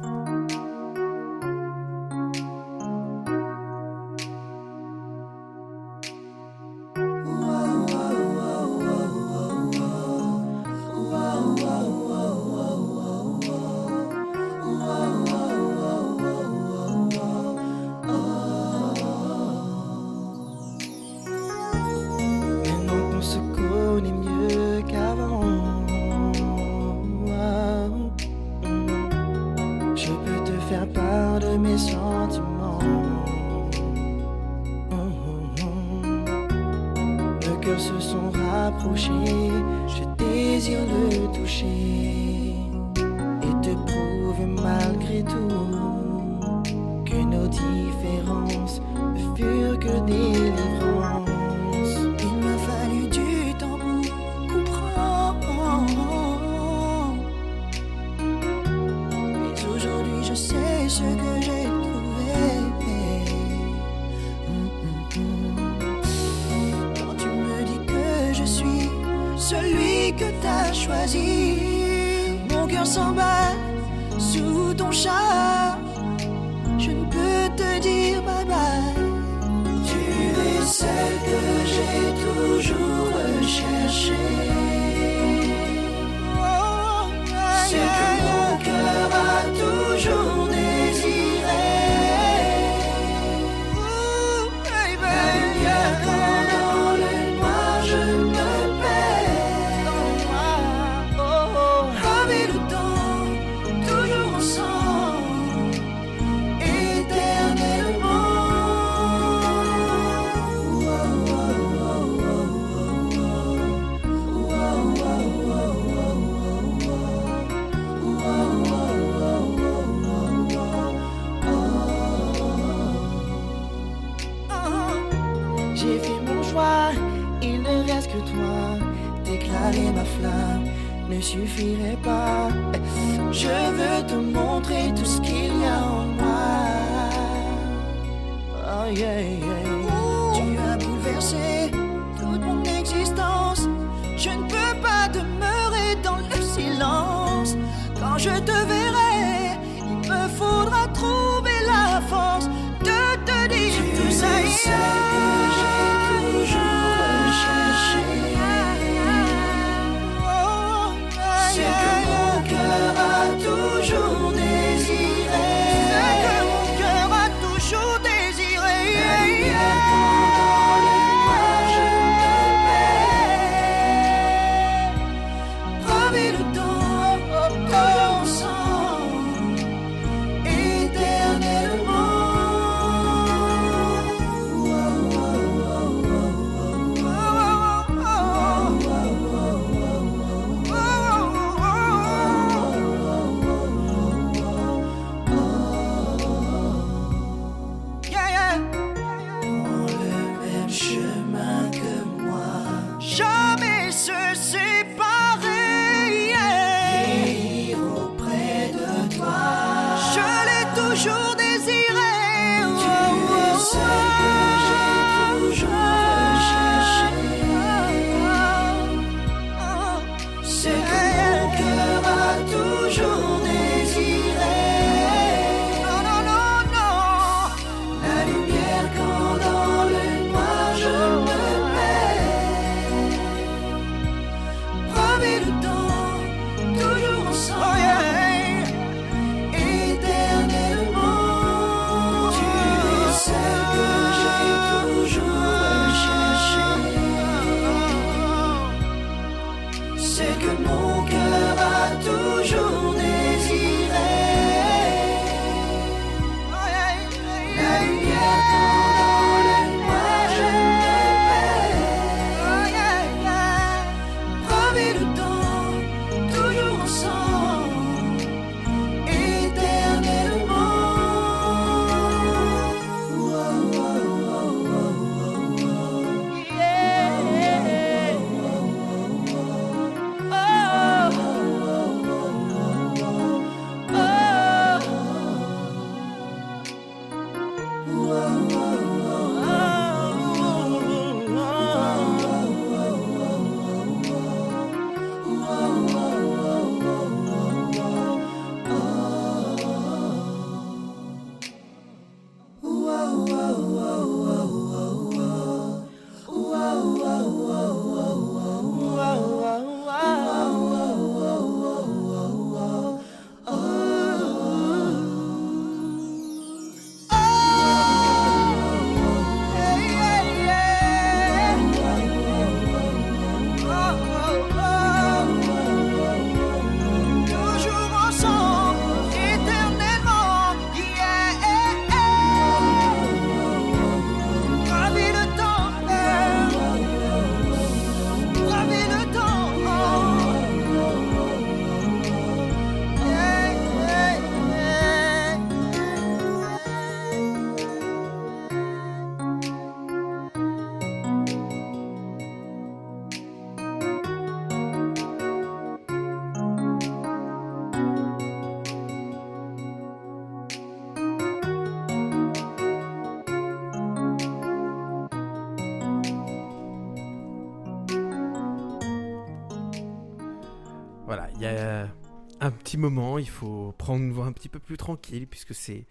Petit moment, il faut prendre une voie un petit peu plus tranquille, puisque c'est.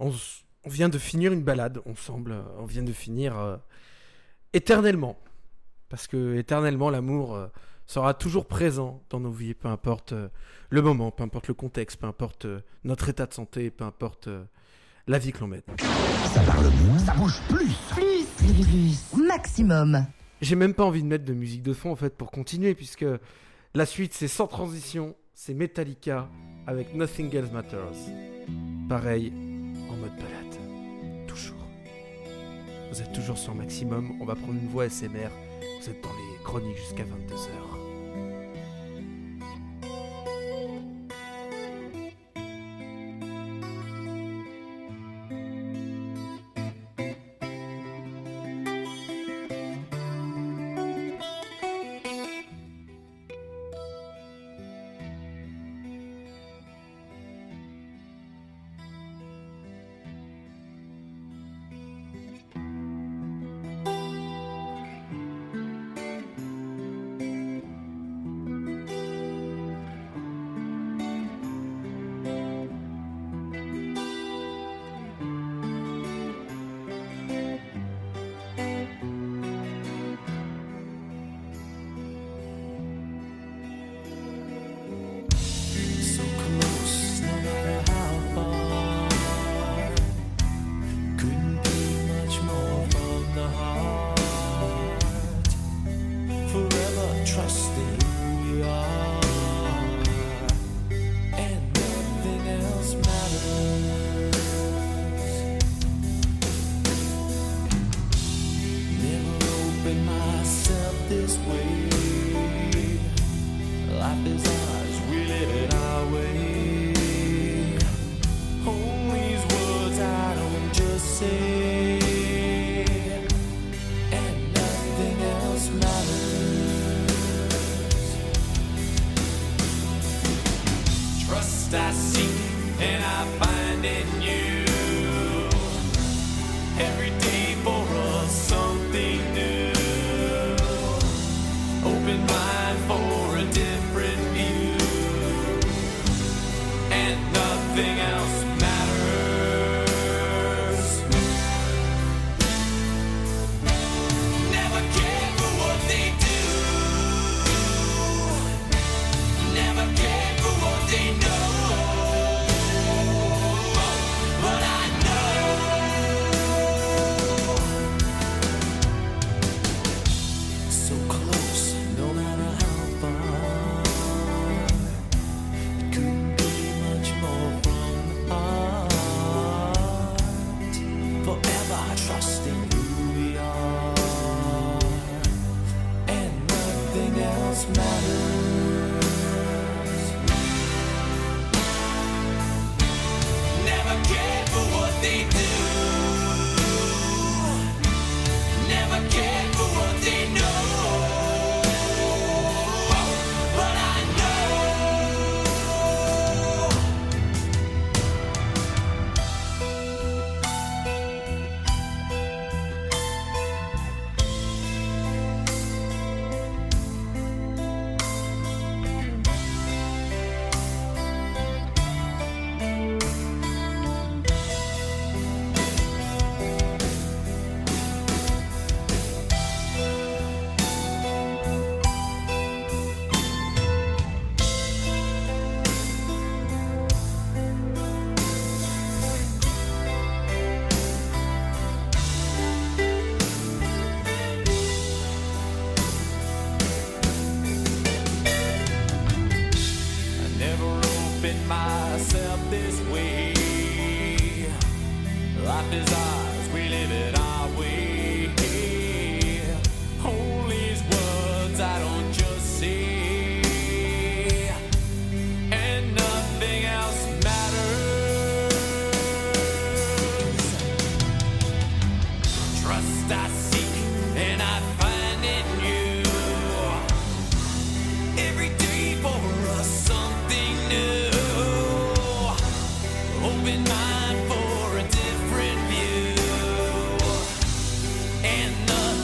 On, s- on vient de finir une balade, on semble. euh, On vient de finir euh, éternellement. Parce que éternellement, l'amour euh, sera toujours présent dans nos vies, peu importe euh, le moment, peu importe le contexte, peu importe euh, notre état de santé, peu importe euh, la vie que l'on mène. Ça parle moins, ça bouge plus. Plus, plus, plus. Maximum. J'ai même pas envie de mettre de musique de fond en fait pour continuer puisque la suite c'est sans transition, c'est Metallica avec Nothing Else Matters. Pareil, en mode balade. Toujours. Vous êtes toujours sur maximum, on va prendre une voix SMR. Vous êtes dans les chroniques jusqu'à 22h.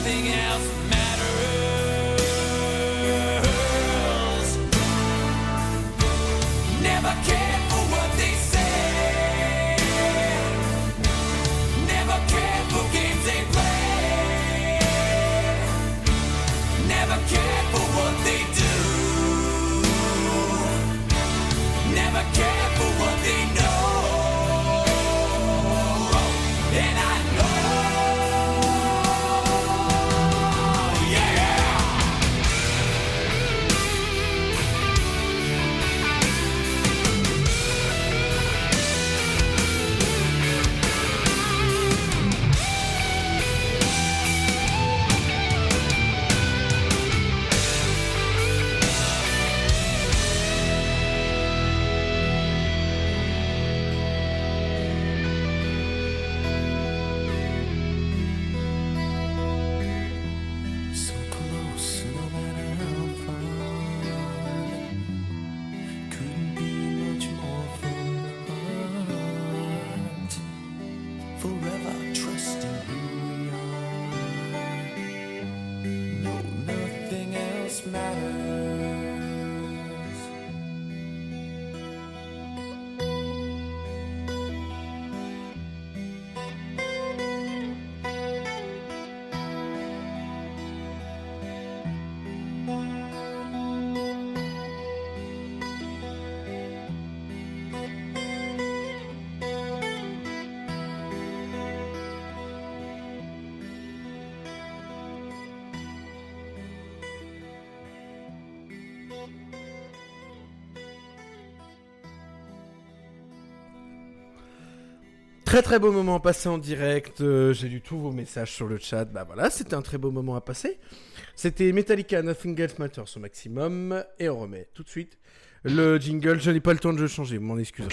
Nothing else Très très beau moment passé en direct. euh, J'ai lu tous vos messages sur le chat. Bah voilà, c'était un très beau moment à passer. C'était Metallica Nothing Else Matters au maximum. Et on remet tout de suite le jingle. Je n'ai pas le temps de le changer, m'en excuserez.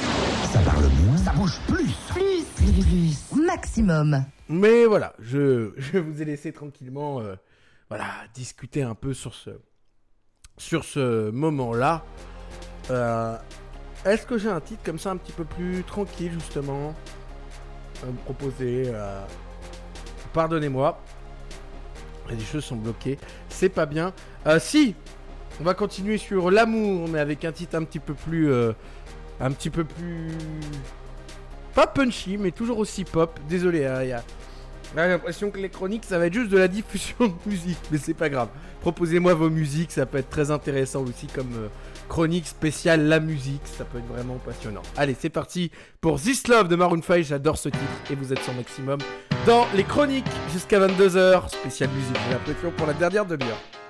Ça parle moins, ça bouge plus. Plus, plus, plus. Maximum. Mais voilà, je, je vous ai laissé tranquillement euh, voilà, discuter un peu sur ce, sur ce moment-là. Euh, Est-ce que j'ai un titre comme ça un petit peu plus tranquille justement? À me proposer euh, Pardonnez-moi. Les choses sont bloquées. C'est pas bien. Euh, si On va continuer sur l'amour, mais avec un titre un petit peu plus... euh, un petit peu plus... Pas punchy, mais toujours aussi pop. Désolé, hein, il y a... J'ai l'impression que les chroniques, ça va être juste de la diffusion de musique, mais c'est pas grave. Proposez-moi vos musiques, ça peut être très intéressant aussi comme chronique spéciale la musique, ça peut être vraiment passionnant. Allez, c'est parti pour This Love de Maroon 5, j'adore ce titre et vous êtes sur maximum dans les chroniques jusqu'à 22h, spéciale musique, j'ai l'impression pour la dernière demi-heure.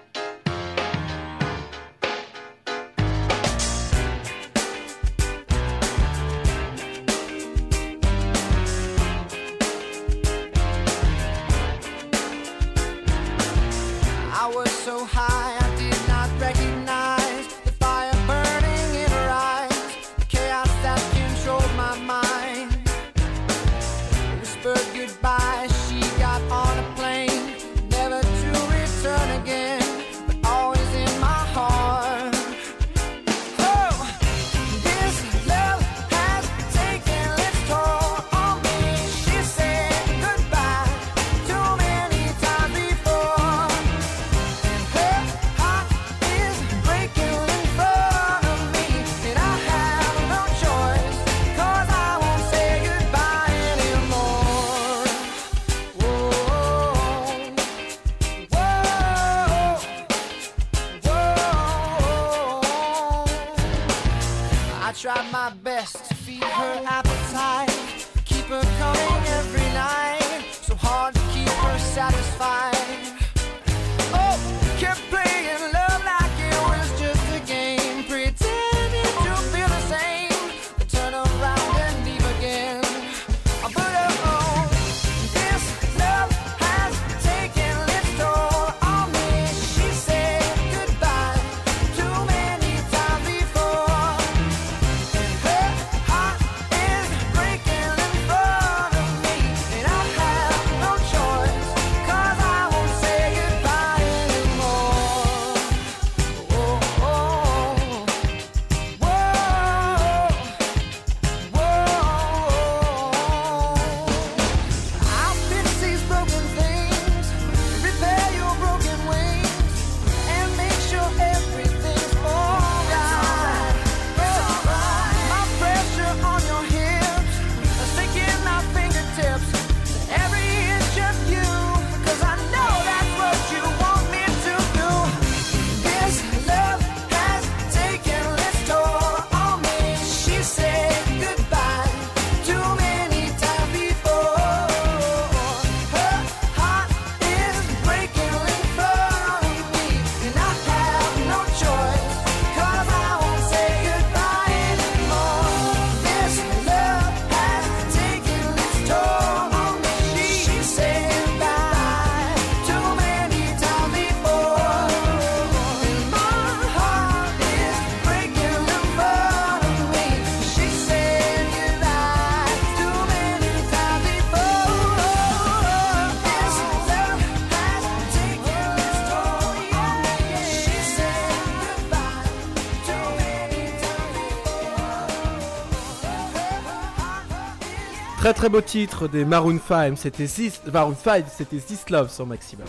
Très beau titre des Maroon 5, c'était This, Maroon 5, c'était This Love sur maximum.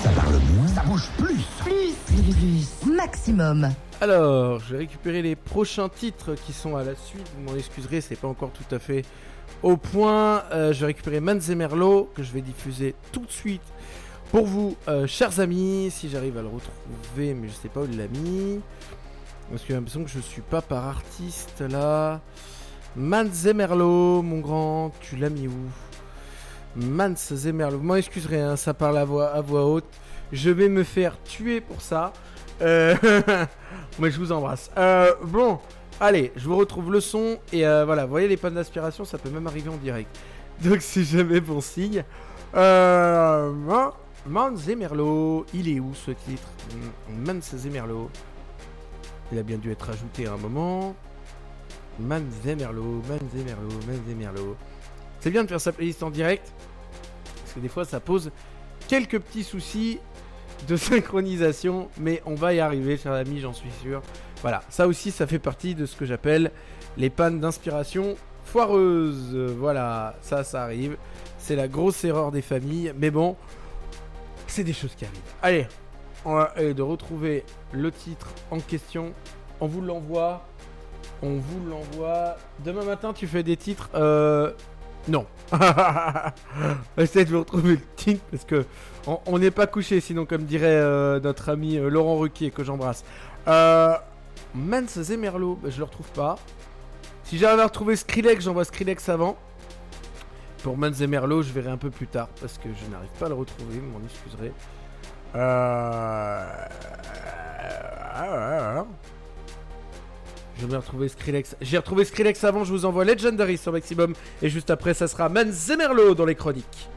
Ça parle moins, ça bouge plus. Plus, plus, plus. Maximum. Alors, je vais récupérer les prochains titres qui sont à la suite. Vous m'en excuserez, c'est pas encore tout à fait au point. Euh, je vais récupérer Mans et Merlot que je vais diffuser tout de suite pour vous, euh, chers amis. Si j'arrive à le retrouver, mais je sais pas où il l'a mis. Parce que j'ai l'impression que je suis pas par artiste là. Mans et Merlot, mon grand, tu l'as mis où? Mans. Vous m'en excuserez, hein, ça parle à voix, à voix haute. Je vais me faire tuer pour ça. Euh, mais je vous embrasse. Euh, bon, allez, je vous retrouve le son. Et euh, voilà, vous voyez les pannes d'aspiration, ça peut même arriver en direct. Donc c'est jamais bon signe. Euh, Man- Mans il est où ce titre? Mm, Mans et Merlot. Il a bien dû être ajouté à un moment. Mans et Merlot, Mans et Merlot, Mans et Merlot. C'est bien de faire sa playlist en direct. Parce que des fois ça pose quelques petits soucis de synchronisation. Mais on va y arriver, chers amis, j'en suis sûr. Voilà, ça aussi ça fait partie de ce que j'appelle les pannes d'inspiration foireuses. Euh, Voilà, ça, ça arrive. C'est la grosse erreur des familles. Mais bon, c'est des choses qui arrivent. Allez, on va essayer de retrouver le titre en question. On vous l'envoie. On vous l'envoie. Demain matin, tu fais des titres. Euh. Non. Essayez de vous retrouver le titre parce que on- n'est pas couché, sinon, comme dirait euh, notre ami euh, Laurent Ruquier, que j'embrasse. Euh. Mans et Merlot, bah, je le retrouve pas. Si j'arrive à retrouver Skrillex, j'envoie Skrillex avant. Pour Mans et Merlot, je verrai un peu plus tard parce que je n'arrive pas à le retrouver, vous m'en excuserez. Euh... Je vais retrouver Skrillex. J'ai retrouvé Skrillex avant, je vous envoie Legendary sur Maximum. Et juste après, ça sera Mans et Merlot dans les chroniques.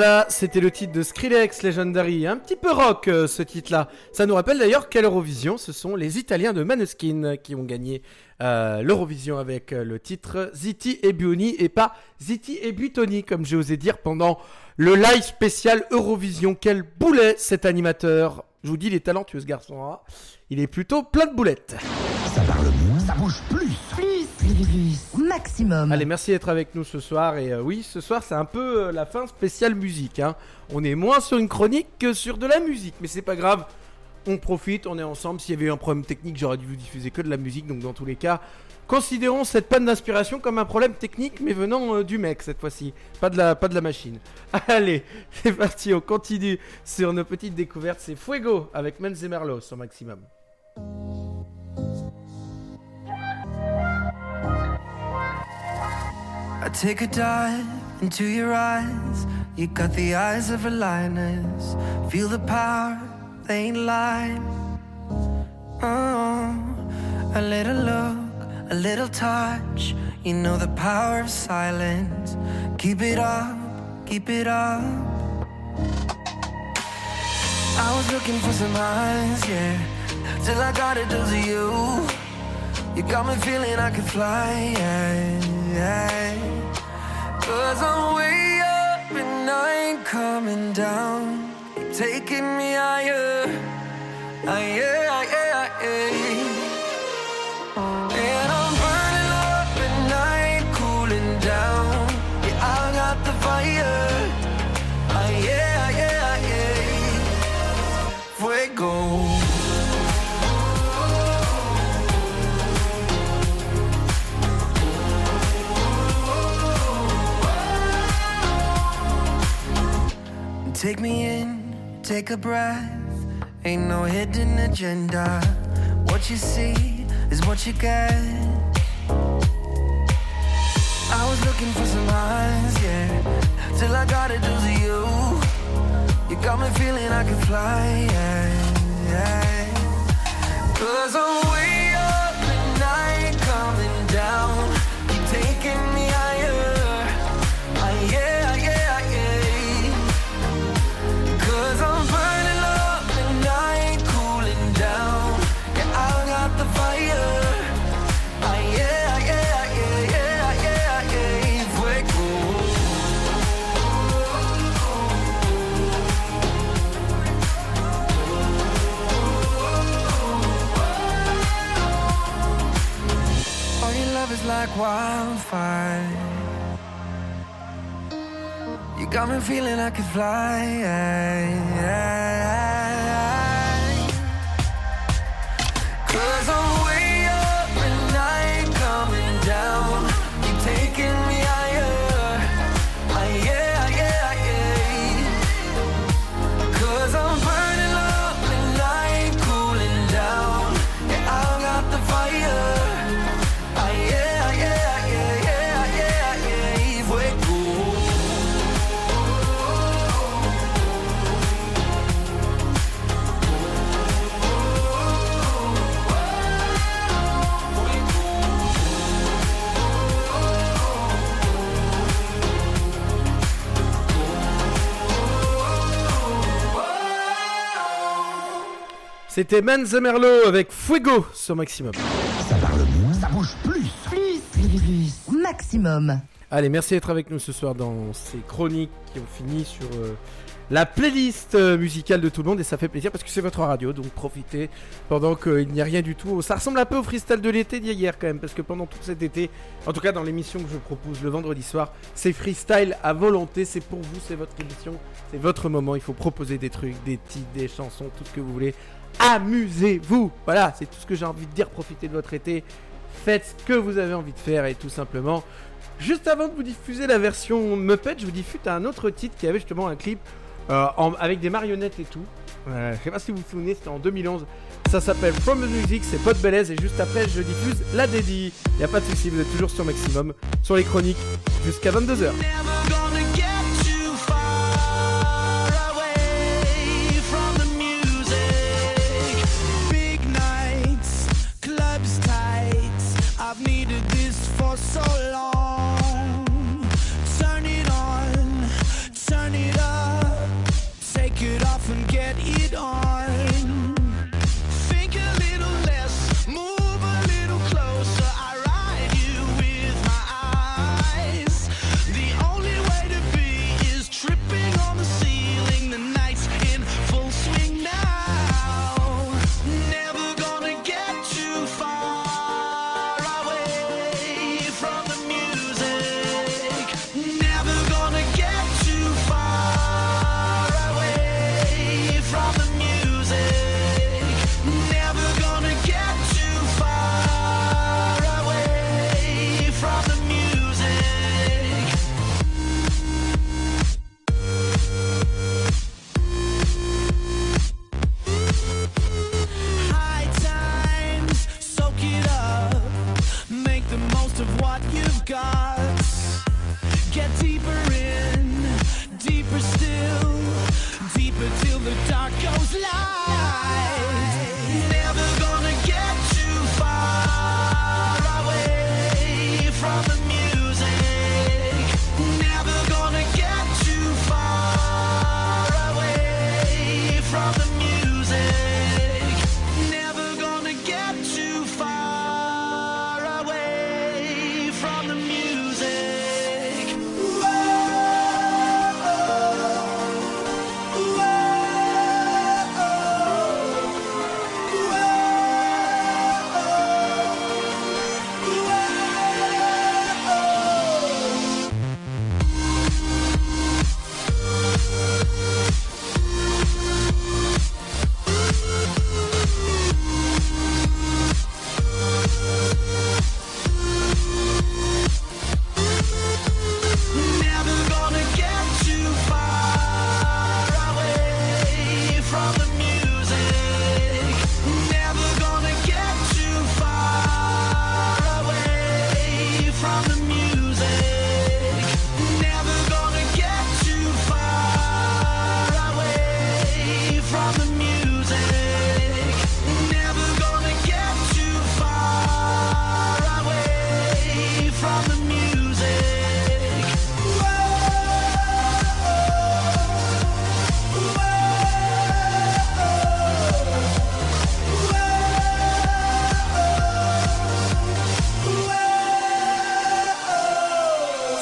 Voilà, c'était le titre de Skrillex Legendary, un petit peu rock euh, ce titre-là. Ça nous rappelle d'ailleurs qu'à l'Eurovision, ce sont les Italiens de Maneskin qui ont gagné euh, l'Eurovision avec euh, le titre Ziti et Buoni et pas Ziti et Buitoni comme j'ai osé dire pendant le live spécial Eurovision. Quel boulet cet animateur Je vous dis, il est talentueux ce garçon. hein. Il est plutôt plein de boulettes. Ça ça bouge plus. Plus, plus, plus. Maximum. Allez, merci d'être avec nous ce soir. Et euh, oui, ce soir, c'est un peu euh, la fin spéciale musique. hein. On est moins sur une chronique que sur de la musique. Mais c'est pas grave. On profite, on est ensemble. S'il y avait eu un problème technique, j'aurais dû vous diffuser que de la musique. Donc, dans tous les cas, considérons cette panne d'inspiration comme un problème technique, mais venant euh, du mec cette fois-ci. Pas de la, pas de la machine. Allez, c'est parti. On continue sur nos petites découvertes. C'est Fuego avec Menz et Merlot sur Maximum. I take a dive into your eyes. You got the eyes of a lioness. Feel the power, they ain't lying. Oh, a little look, a little touch. You know the power of silence. Keep it up, keep it up. I was looking for some eyes, yeah. Till I got a dose of you. You got me feeling I could fly. Cause I'm way up and I ain't coming down. You're taking me higher, higher, higher, higher. Take me in, take a breath. Ain't no hidden agenda. What you see is what you get. I was looking for some eyes, yeah. Till I got a dose of you. You got me feeling I can fly, yeah, yeah. Cause I'm way wildfire. You got me feeling I could fly. Cause C'était Menz et Merlot avec Fuego sur Maximum. Ça parle moins, ça bouge plus. Plus, plus, plus. Maximum. Allez, merci d'être avec nous ce soir dans ces chroniques qui ont fini sur euh, la playlist euh, musicale de tout le monde et ça fait plaisir parce que c'est votre radio donc profitez pendant qu'il n'y a rien du tout. Ça ressemble un peu au freestyle de l'été d'hier quand même parce que pendant tout cet été, en tout cas dans l'émission que je propose le vendredi soir, c'est freestyle à volonté, c'est pour vous, c'est votre émission, c'est votre moment, il faut proposer des trucs, des titres, des chansons, tout ce que vous voulez. Amusez-vous Voilà, c'est tout ce que j'ai envie de dire, profitez de votre été, faites ce que vous avez envie de faire et tout simplement Juste avant de vous diffuser la version Muppet, je vous diffuse un autre titre qui avait justement un clip euh, avec des marionnettes et tout. Euh, je sais pas si vous vous souvenez, c'était en 2011. Ça s'appelle From the Music, c'est Pod et juste après je diffuse la dédie. Y a pas de souci, vous êtes toujours sur Maximum, sur les chroniques jusqu'à 22h. so long. Turn it on, turn it up. Take it off and get it on.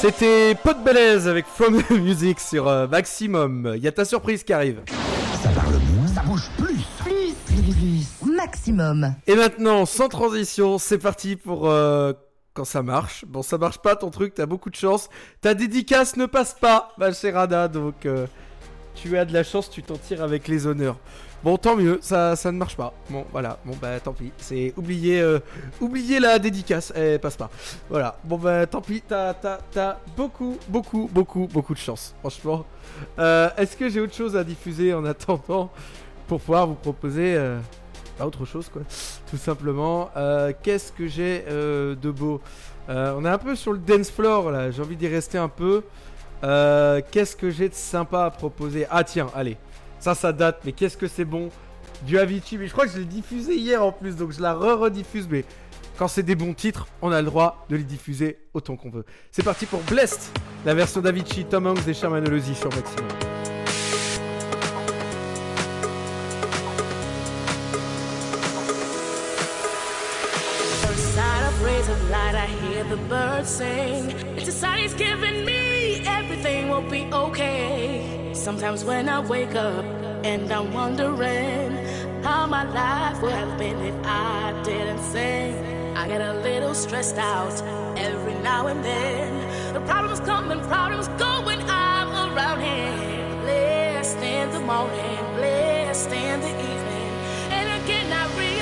C'était Pot Belaise avec From the Music sur euh, Maximum. Il y a ta surprise qui arrive. Ça parle moins, ça bouge plus. Plus, plus, plus. Maximum. Et maintenant, sans transition, c'est parti pour euh, quand ça marche. Bon, ça marche pas ton truc, t'as beaucoup de chance. Ta dédicace ne passe pas, ma chère Ada, donc euh, tu as de la chance, tu t'en tires avec les honneurs. Bon, tant mieux, ça, ça ne marche pas. Bon, voilà, bon bah tant pis. C'est oublier, euh, oublier la dédicace, elle passe pas. Voilà, bon bah tant pis, t'as, t'as, t'as beaucoup, beaucoup, beaucoup, beaucoup de chance, franchement. Euh, est-ce que j'ai autre chose à diffuser en attendant pour pouvoir vous proposer euh, bah, autre chose quoi Tout simplement. Qu'est-ce que j'ai de beau? On est un peu sur le dance floor là, j'ai envie d'y rester un peu. Qu'est-ce que j'ai de sympa à proposer? Ah tiens, allez. Ça, ça date, mais qu'est-ce que c'est bon Du Avicii, mais je crois que je l'ai diffusé hier en plus, donc je la re-rediffuse, mais quand c'est des bons titres, on a le droit de les diffuser autant qu'on veut. C'est parti pour Blessed, la version d'Avicii, Tom Hanks et Sherman Olosy sur Maximum. Rays of light, I hear the birds sing. It's a sign he's giving me. Everything will be okay. Sometimes when I wake up and I'm wondering how my life would have been if I didn't sing, I get a little stressed out every now and then. The problems come and problems go when I'm around him. Blessed in the morning, blessed in the evening. And again, I realize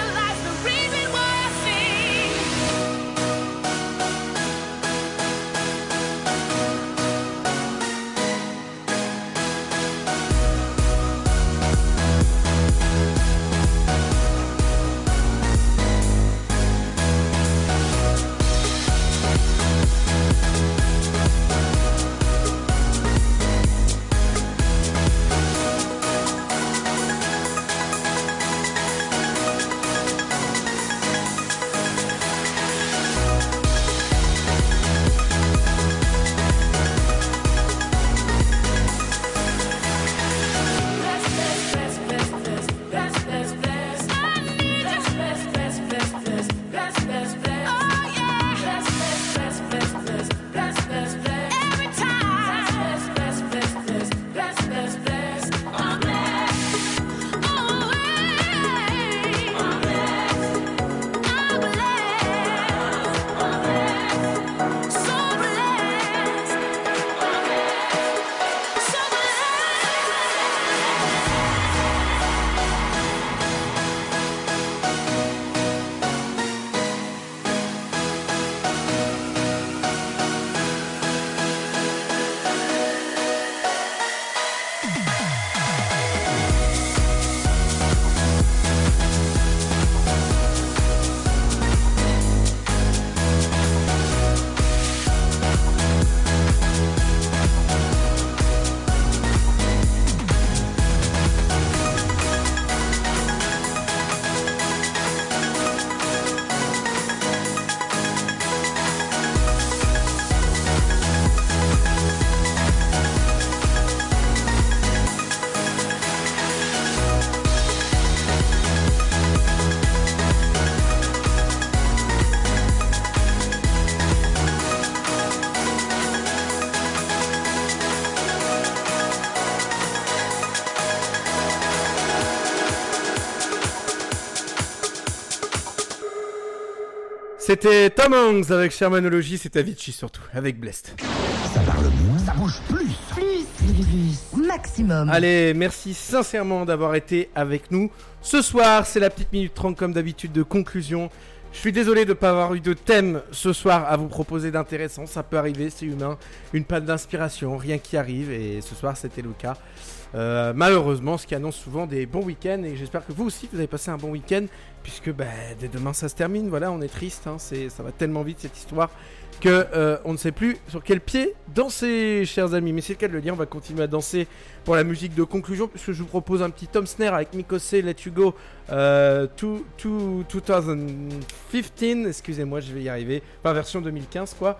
C'était Tom Hanks avec Shermanology, c'est Avicii surtout, avec Blessed. Ça parle moins, ça bouge plus. Plus, plus, plus. Maximum. Allez, merci sincèrement d'avoir été avec nous. Ce soir, c'est la petite minute 30 comme d'habitude de conclusion. Je suis désolé de ne pas avoir eu de thème ce soir à vous proposer d'intéressant. Ça peut arriver, c'est humain. Une panne d'inspiration, rien qui arrive. Et ce soir, c'était le cas. Euh, malheureusement, ce qui annonce souvent des bons week-ends. Et j'espère que vous aussi, vous avez passé un bon week-end. Puisque bah, dès demain, ça se termine. Voilà, on est triste. hein. C'est, ça va tellement vite cette histoire que euh, on ne sait plus sur quel pied danser, chers amis. Mais c'est le cas de le dire. On va continuer à danser pour la musique de conclusion. Puisque je vous propose un petit Tom Snare avec Mikose Let You Go euh, to, to 2015. Excusez-moi, je vais y arriver. Enfin, version 2015, quoi.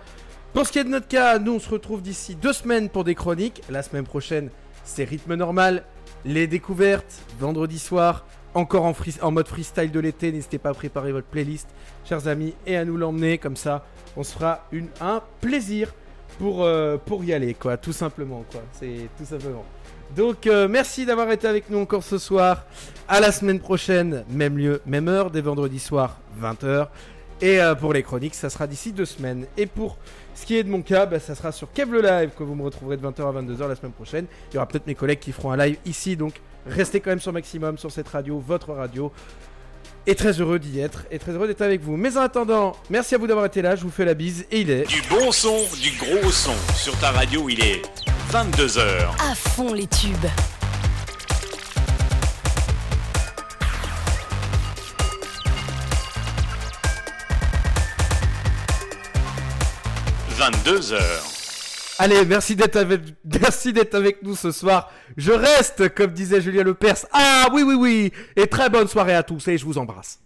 Pour ce qui est de notre cas, nous on se retrouve d'ici deux semaines pour des chroniques. La semaine prochaine, c'est rythme normal, les découvertes, vendredi soir, encore en, mode freestyle de l'été. N'hésitez pas à préparer votre playlist, chers amis, et à nous l'emmener. Comme ça, on se fera un plaisir. pour, euh, pour y aller, quoi, tout simplement, quoi. C'est tout simplement. Donc, euh, merci d'avoir été avec nous encore ce soir. À la semaine prochaine, même lieu, même heure, dès vendredi soir, 20h. Et euh, pour les chroniques, ça sera d'ici deux semaines. Et pour ce qui est de mon cas, bah, ça sera sur Kev le Live que vous me retrouverez de 20h à 22h la semaine prochaine. Il y aura peut-être mes collègues qui feront un live ici, donc restez quand même sur Maximum, sur cette radio, votre radio. Et très heureux d'y être, et très heureux d'être avec vous. Mais en attendant, merci à vous d'avoir été là, je vous fais la bise, et il est... Du bon son, du gros son. Sur ta radio, il est 22h. À fond les tubes. – 22h. Allez, merci d'être avec, merci d'être avec nous ce soir. Je reste, comme disait Julien Lepers. Ah oui, oui, oui. Et très bonne soirée à tous et je vous embrasse.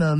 Ça